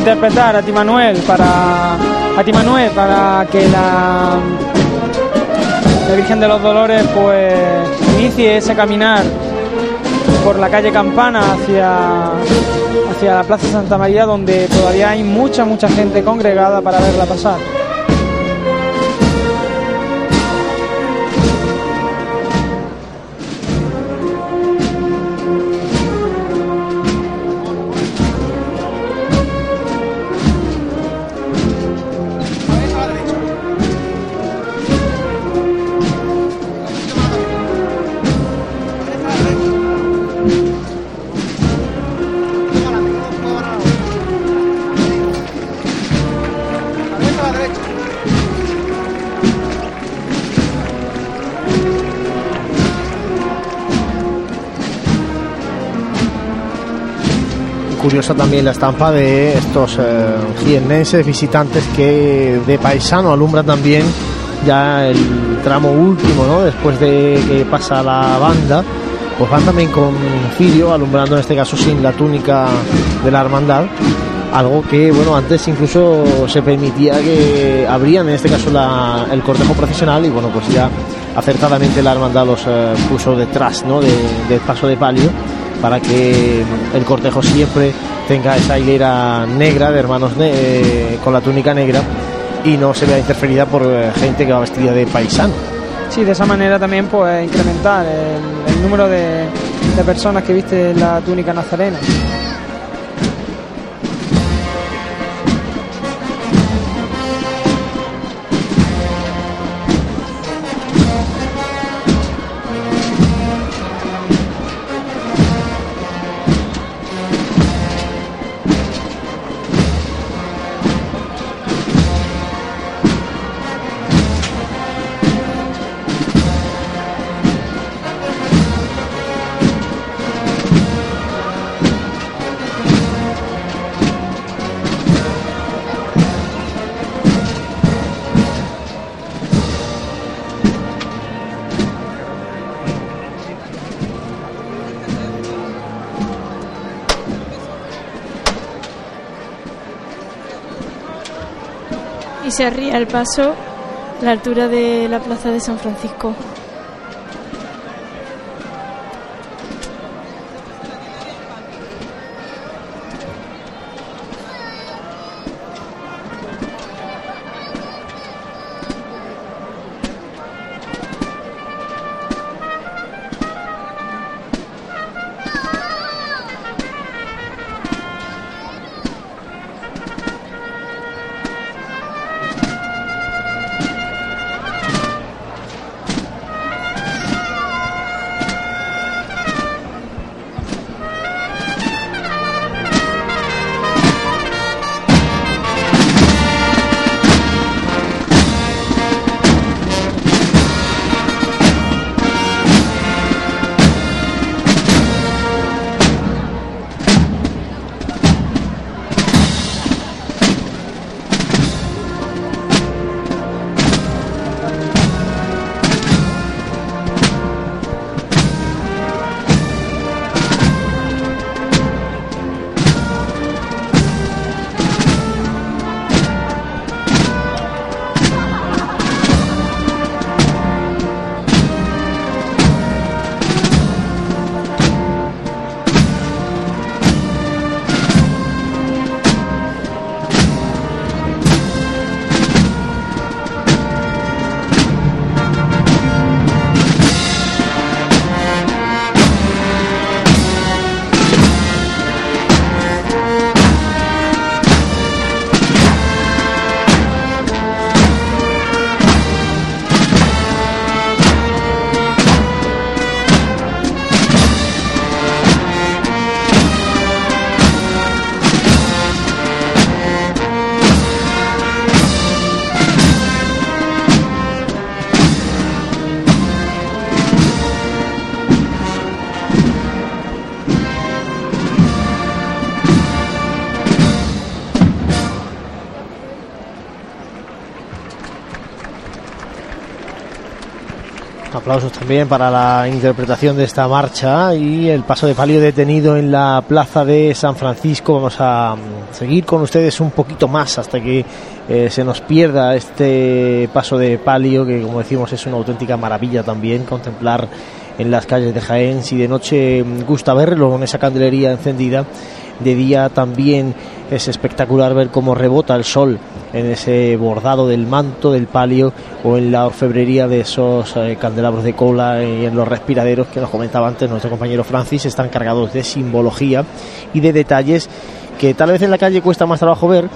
interpretar a Ti Manuel para a Ti Manuel para que la la Virgen de los Dolores pues inicie ese caminar por la calle Campana hacia hacia la Plaza Santa María donde todavía hay mucha mucha gente congregada para verla pasar. Curiosa también la estampa de estos eh, jiennenses visitantes que de paisano alumbran también ya el tramo último, ¿no? Después de que pasa la banda, pues van también con cirio, alumbrando en este caso sin la túnica de la hermandad. Algo que, bueno, antes incluso se permitía que abrían, en este caso, la- el cortejo profesional y, bueno, pues ya acertadamente la hermandad los eh, puso detrás, ¿no? De- del paso de palio para que el cortejo siempre tenga esa hilera negra de hermanos eh, con la túnica negra y no se vea interferida por eh, gente que va vestida de paisano. Sí, de esa manera también pues incrementar el, el número de, de personas que visten la túnica nazarena. Se el paso la altura de la plaza de San Francisco. Aplausos también para la interpretación de esta marcha y el paso de palio detenido en la plaza de San Francisco. Vamos a mm, seguir con ustedes un poquito más hasta que eh, se nos pierda este paso de palio, que como decimos es una auténtica maravilla también contemplar en las calles de Jaén. Si de noche mm, gusta verlo con esa candelería encendida, de día también es espectacular ver cómo rebota el sol en ese bordado del manto del palio o en la orfebrería de esos eh, candelabros de cola y en los respiraderos que nos comentaba antes nuestro compañero Francis están cargados de simbología y de detalles que tal vez en la calle cuesta más trabajo ver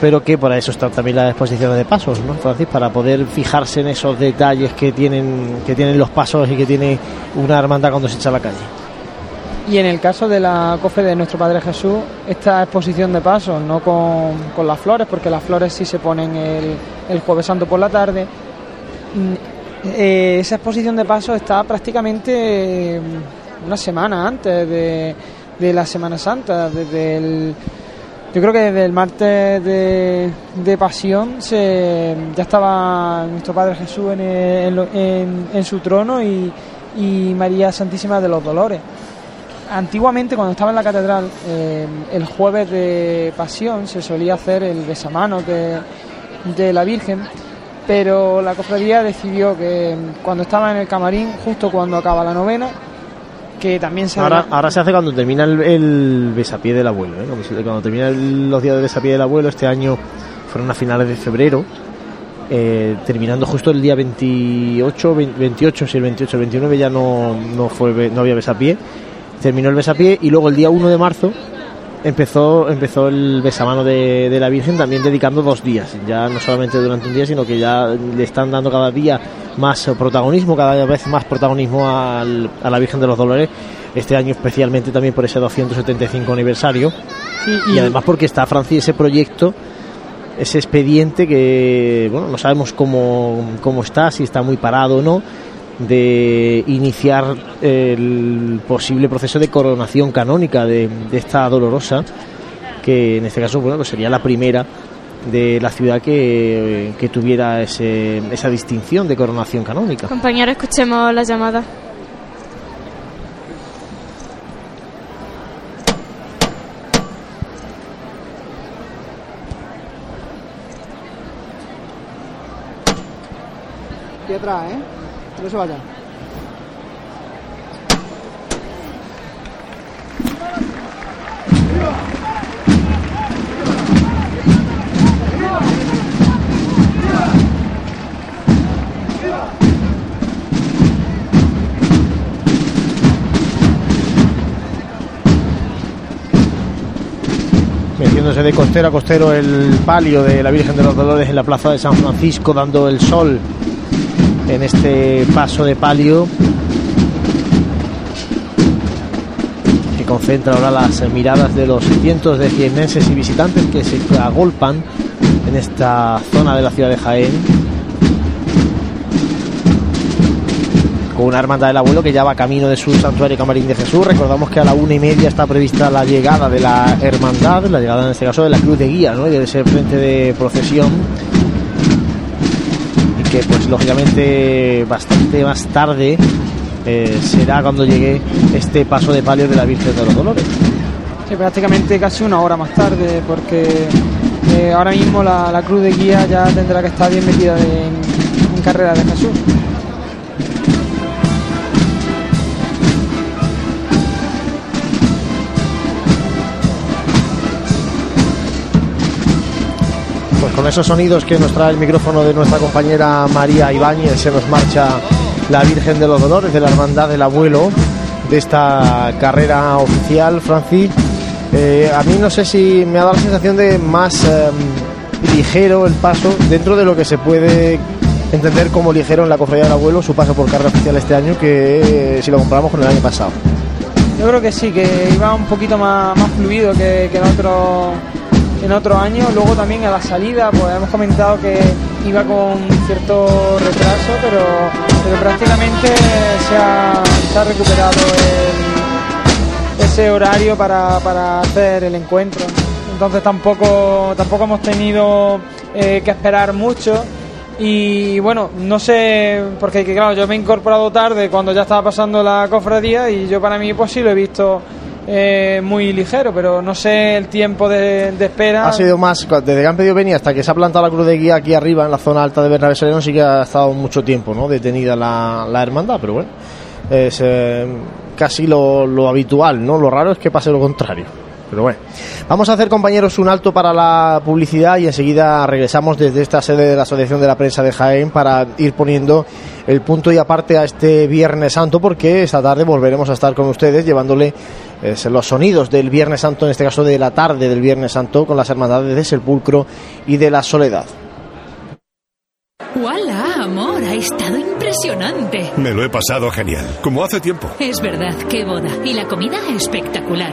pero que para eso están también las exposiciones de pasos, ¿no, Francis? Para poder fijarse en esos detalles que tienen, que tienen los pasos y que tiene una hermandad cuando se echa a la calle. Y en el caso de la cofre de nuestro Padre Jesús, esta exposición de pasos, no con, con las flores, porque las flores sí se ponen el, el Jueves Santo por la tarde. mm, eh, esa exposición de pasos está prácticamente mm, una semana antes de, de la Semana Santa, desde el, yo creo que desde el martes de, de Pasión se, ya estaba nuestro Padre Jesús en, el- en en su trono y, y María Santísima de los Dolores. Antiguamente, cuando estaba en la catedral, eh, el jueves de Pasión se solía hacer el besamano de, de la Virgen, pero la cofradía decidió que cuando estaba en el camarín, justo cuando acaba la novena, que también se Ahora, ahora se hace cuando termina el, el besapié del abuelo, ¿eh? cuando, termina el- los días de besapié del abuelo, este año fueron a finales de febrero, eh, terminando justo el día 28, 20 28, si el 28, el 29 ya no, no, fue, no había besapié, terminó el besapié y luego el día 1 de marzo empezó, empezó el besamano de, de la Virgen también dedicando dos días, ya no solamente durante un día, sino que ya le están dando cada día más protagonismo, cada vez más protagonismo al- a la Virgen de los Dolores, este año especialmente también por ese 275 aniversario. Y, además porque está Francia ese proyecto ese expediente que bueno no sabemos cómo, cómo está si está muy parado o no de iniciar el posible proceso de coronación canónica de, de esta dolorosa que en este caso bueno pues sería la primera de la ciudad que, que tuviera ese, esa distinción de coronación canónica Compañeros, escuchemos la llamada. Aquí atrás, ¿eh? No se vaya. metiéndose de costero a costero el palio de la Virgen de los Dolores en la plaza de San Francisco, dando el sol en este paso de palio que concentra ahora las miradas de los cientos de jiennenses y visitantes que se agolpan en esta zona de la ciudad de Jaén con una hermandad del abuelo que ya va camino de su santuario Camarín de Jesús. Recordamos que a la una y media está prevista la llegada de la hermandad, la llegada en este caso de la cruz de guía, ¿no? Y de ese frente de procesión. Que pues lógicamente bastante más tarde eh, será cuando llegue este paso de palio de la Virgen de los Dolores. Sí, prácticamente casi una hora más tarde, porque eh, ahora mismo la, cruz de guía ya tendrá que estar bien metida en carrera de Jesús. Con esos sonidos que nos trae el micrófono de nuestra compañera María Ibáñez, se nos marcha la Virgen de los Dolores de la Hermandad del Abuelo de esta carrera oficial, Francis. Eh, a mí no sé si me ha dado la sensación de más eh, ligero el paso dentro de lo que se puede entender como ligero en la cofradía del abuelo su paso por carrera oficial este año que eh, si lo comparamos con el año pasado. Yo creo que sí, que iba un poquito más, fluido que, que en otro en otro año. Luego también a la salida, pues hemos comentado que iba con cierto retraso, pero, pero prácticamente se ha, recuperado ese horario para, para hacer el encuentro. Entonces tampoco, tampoco hemos tenido eh, que esperar mucho Y bueno, no sé, porque que, claro, yo me he incorporado tarde cuando ya estaba pasando la cofradía y yo para mí pues sí lo he visto eh, muy ligero, pero no sé el tiempo de, espera. Ha sido más, desde que han pedido venir hasta que se ha plantado la cruz de guía aquí arriba, en la zona alta de Bernabé Sereno, sí que ha estado mucho tiempo ¿no? detenida la, la hermandad, pero bueno, es eh, casi lo, lo habitual, ¿no? Lo raro es que pase lo contrario. Pero bueno, vamos a hacer compañeros un alto para la publicidad y enseguida regresamos desde esta sede de la Asociación de la Prensa de Jaén para ir poniendo el punto y aparte a este Viernes Santo porque esta tarde volveremos a estar con ustedes llevándole eh, los sonidos del Viernes Santo, en este caso de la tarde del Viernes Santo con las hermandades de Sepulcro y de la Soledad. ¡Hola, amor! Ha estado impresionante. Me lo he pasado genial, como hace tiempo. Es verdad, qué boda. Y la comida espectacular.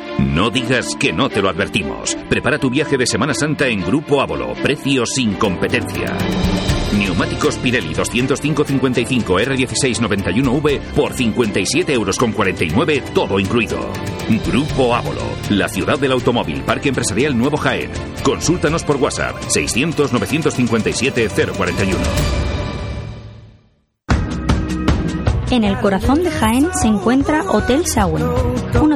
No digas que no te lo advertimos. Prepara tu viaje de Semana Santa en Grupo Ávolo. Precio sin competencia. Neumáticos Pirelli 205-55 R1691V por 57 euros con 49, todo incluido. Grupo Ávolo, la ciudad del automóvil, Parque Empresarial Nuevo Jaén. Consúltanos por WhatsApp 600-957-041. En el corazón de Jaén se encuentra Hotel Sauen,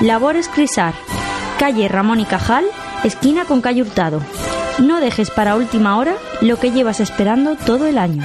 Labores Crisar, calle Ramón y Cajal, esquina con calle Hurtado. No dejes para última hora lo que llevas esperando todo el año.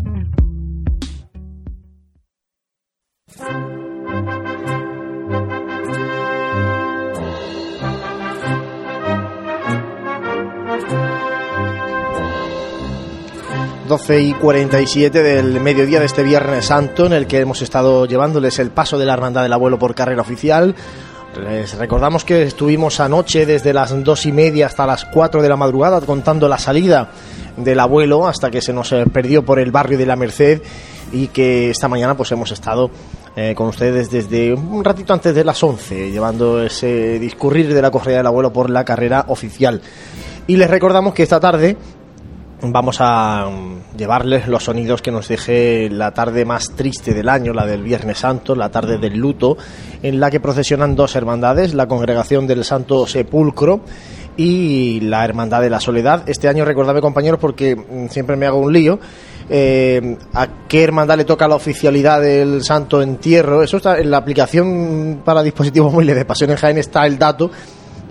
...12 y 47 del mediodía de este Viernes Santo... ...en el que hemos estado llevándoles el paso de la Hermandad del Abuelo por carrera oficial... Les recordamos que estuvimos anoche desde las dos y media hasta las 4 de la madrugada contando la salida del abuelo hasta que se nos eh, perdió por el barrio de la Merced y que esta mañana pues hemos estado eh, con ustedes desde un ratito antes de las 11 llevando ese discurrir de la correa del abuelo por la carrera oficial. Y les recordamos que esta tarde vamos a mm, llevarles los sonidos que nos deje la tarde más triste del año, la del Viernes Santo, la tarde del luto, en la que procesionan dos hermandades, la Congregación del Santo Sepulcro y la Hermandad de la Soledad. Este año recordadme compañeros porque mm, siempre me hago un lío. eh, a qué hermandad le toca la oficialidad del Santo Entierro. Eso está en la aplicación para dispositivos móviles de Pasión en Jaén está el dato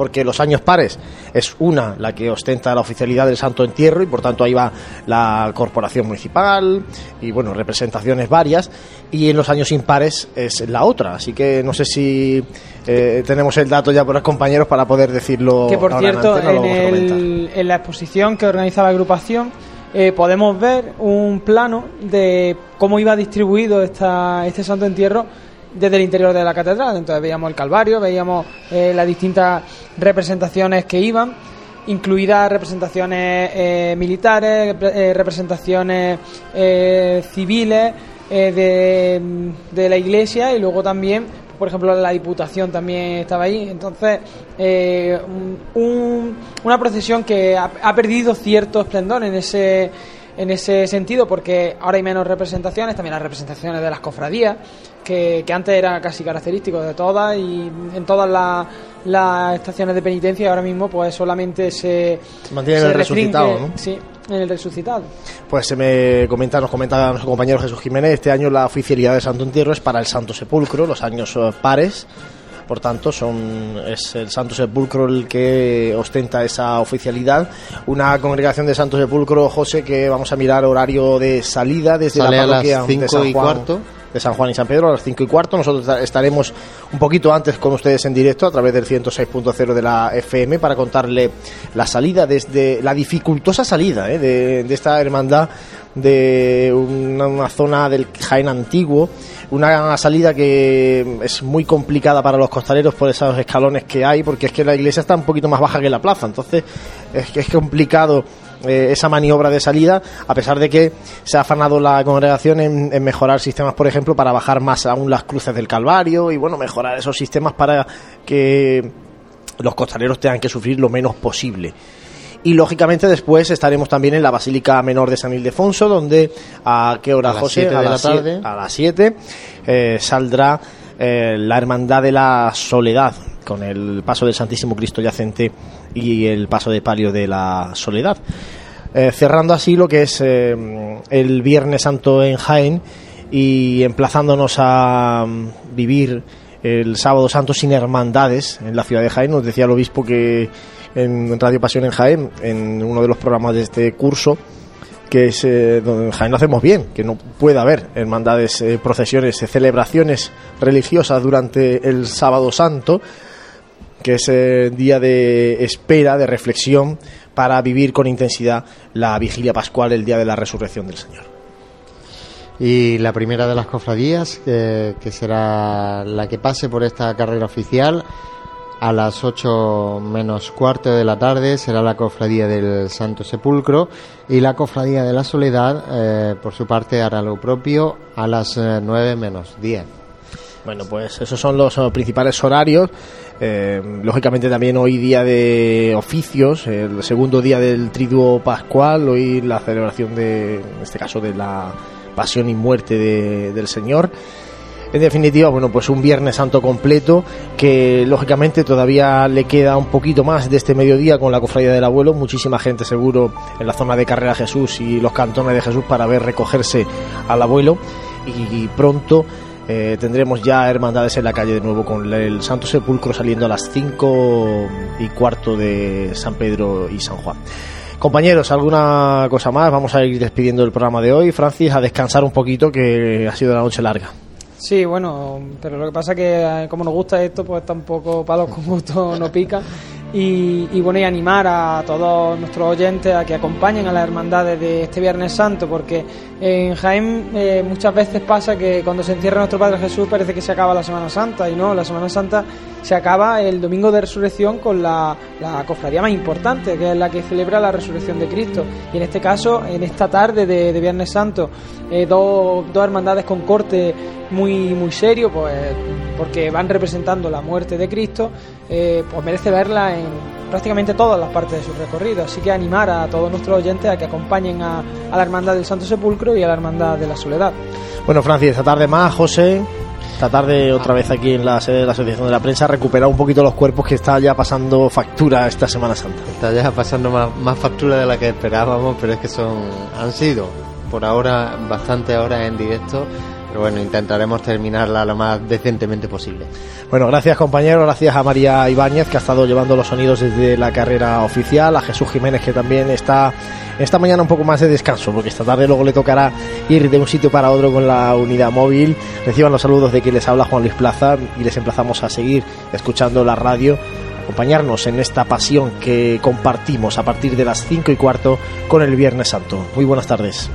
porque los años pares es una la que ostenta la oficialidad del Santo Entierro y por tanto ahí va la corporación municipal y bueno, representaciones varias y en los años impares es la otra, así que no sé si eh, tenemos el dato ya por los compañeros para poder decirlo. Que por en cierto, antena, el- en la exposición que organiza la agrupación eh, podemos ver un plano de cómo iba distribuido esta, este santo entierro desde el interior de la catedral. Entonces veíamos el Calvario, veíamos eh, las distintas representaciones que iban, incluidas representaciones eh, militares, eh, representaciones eh, civiles de, de la iglesia y luego también por ejemplo, la Diputación también estaba ahí. Entonces, un- una procesión que ha, ha perdido cierto esplendor en ese, en ese sentido, porque ahora hay menos representaciones, también las representaciones de las cofradías, que, que antes era casi característico de todas y en todas las, las estaciones de penitencia ahora mismo pues solamente se, mantiene en el restringe- resucitado, ¿no? Sí, en el resucitado. Pues se me comenta, nos comenta nuestro compañero Jesús Jiménez, este año la oficialidad de Santo Entierro es para el Santo Sepulcro, los años eh, pares, por tanto son es el Santo Sepulcro el que ostenta esa oficialidad. Una congregación de Santo Sepulcro, José, que vamos a mirar horario de salida desde Sale la a las parroquia de cinco San y cuarto. De San Juan y San Pedro a las 5 y cuarto. Nosotros ta- estaremos un poquito antes con ustedes en directo a través del 106.0 de la FM para contarle la salida desde la dificultosa salida eh, de, de esta hermandad de una, una zona del Jaén antiguo. Una salida que es muy complicada para los costaleros por esos escalones que hay, porque es que la iglesia está un poquito más baja que la plaza, entonces es que es complicado eh, esa maniobra de salida, a pesar de que se ha afanado la congregación en, en mejorar sistemas, por ejemplo, para bajar más aún las cruces del Calvario y bueno, mejorar esos sistemas para que los costaleros tengan que sufrir lo menos posible. Y lógicamente después estaremos también en la Basílica Menor de San Ildefonso, donde a qué hora, A las José? la las siete- tarde. a las 7 eh, saldrá eh, la Hermandad de la Soledad, con el paso del Santísimo Cristo Yacente y el paso de palio de la Soledad. Eh, cerrando así lo que es eh, el Viernes Santo en Jaén y emplazándonos a mm, vivir el Sábado Santo sin hermandades en la ciudad de Jaén. Nos decía el obispo que en Radio Pasión en Jaén, en uno de los programas de este curso, que es eh, donde en Jaén lo hacemos bien, que no puede haber hermandades, procesiones, celebraciones religiosas durante el Sábado Santo, que es eh, día de espera, de reflexión, para vivir con intensidad la vigilia pascual, el día de la resurrección del Señor. Y la primera de las cofradías, eh, que será la que pase por esta carrera oficial, a las 8 menos cuarto de la tarde será la cofradía del Santo Sepulcro y la cofradía de la Soledad, eh, por su parte, hará lo propio a las eh, 9 menos 10. Bueno, pues esos son los eh, principales horarios. Eh, lógicamente también hoy día de oficios, el segundo día del triduo pascual, hoy la celebración de, en este caso, de la pasión y muerte de- del Señor. En definitiva, bueno, pues un Viernes Santo completo que lógicamente todavía le queda un poquito más de este mediodía con la cofradía del abuelo. Muchísima gente seguro en la zona de Carrera Jesús y los cantones de Jesús para ver recogerse al abuelo. Y pronto eh, tendremos ya hermandades en la calle de nuevo con el Santo Sepulcro saliendo a las 5 y cuarto de San Pedro y San Juan. Compañeros, ¿alguna cosa más? Vamos a ir despidiendo el programa de hoy. Francis, a descansar un poquito que ha sido la noche larga. Sí, bueno, pero lo que pasa que eh, como nos gusta esto, pues tampoco palos con gusto no pica. Y, y bueno, y animar a todos nuestros oyentes a que acompañen a las hermandades de este Viernes Santo, porque en Jaén eh, muchas veces pasa que cuando se encierra nuestro Padre Jesús parece que se acaba la Semana Santa, y no, la Semana Santa se acaba el domingo de resurrección con la, cofradía más importante, que es la que celebra la resurrección de Cristo. Y en este caso, en esta tarde de, Viernes Santo, eh, dos, dos hermandades con corte muy, muy serio, pues porque van representando la muerte de Cristo, eh, pues merece verla en prácticamente todas las partes de su recorrido. Así que animar a todos nuestros oyentes a que acompañen a, a la Hermandad del Santo Sepulcro y a la Hermandad de la Soledad. Bueno, Francis, esta tarde más, José. Esta tarde otra vez aquí en la sede de la Asociación de la Prensa, recuperar un poquito los cuerpos que está ya pasando factura esta Semana Santa. Está ya pasando más, más factura de la que esperábamos, pero es que son han sido por ahora bastante horas en directo, bueno, intentaremos terminarla lo más decentemente posible. Bueno, gracias compañeros, gracias a María Ibáñez que ha estado llevando los sonidos desde la carrera oficial, a Jesús Jiménez que también está esta mañana un poco más de descanso, porque esta tarde luego le tocará ir de un sitio para otro con la unidad móvil. Reciban los saludos de quien les habla Juan Luis Plaza y les emplazamos a seguir escuchando la radio, acompañarnos en esta pasión que compartimos a partir de las 5 y cuarto con el Viernes Santo. Muy buenas tardes.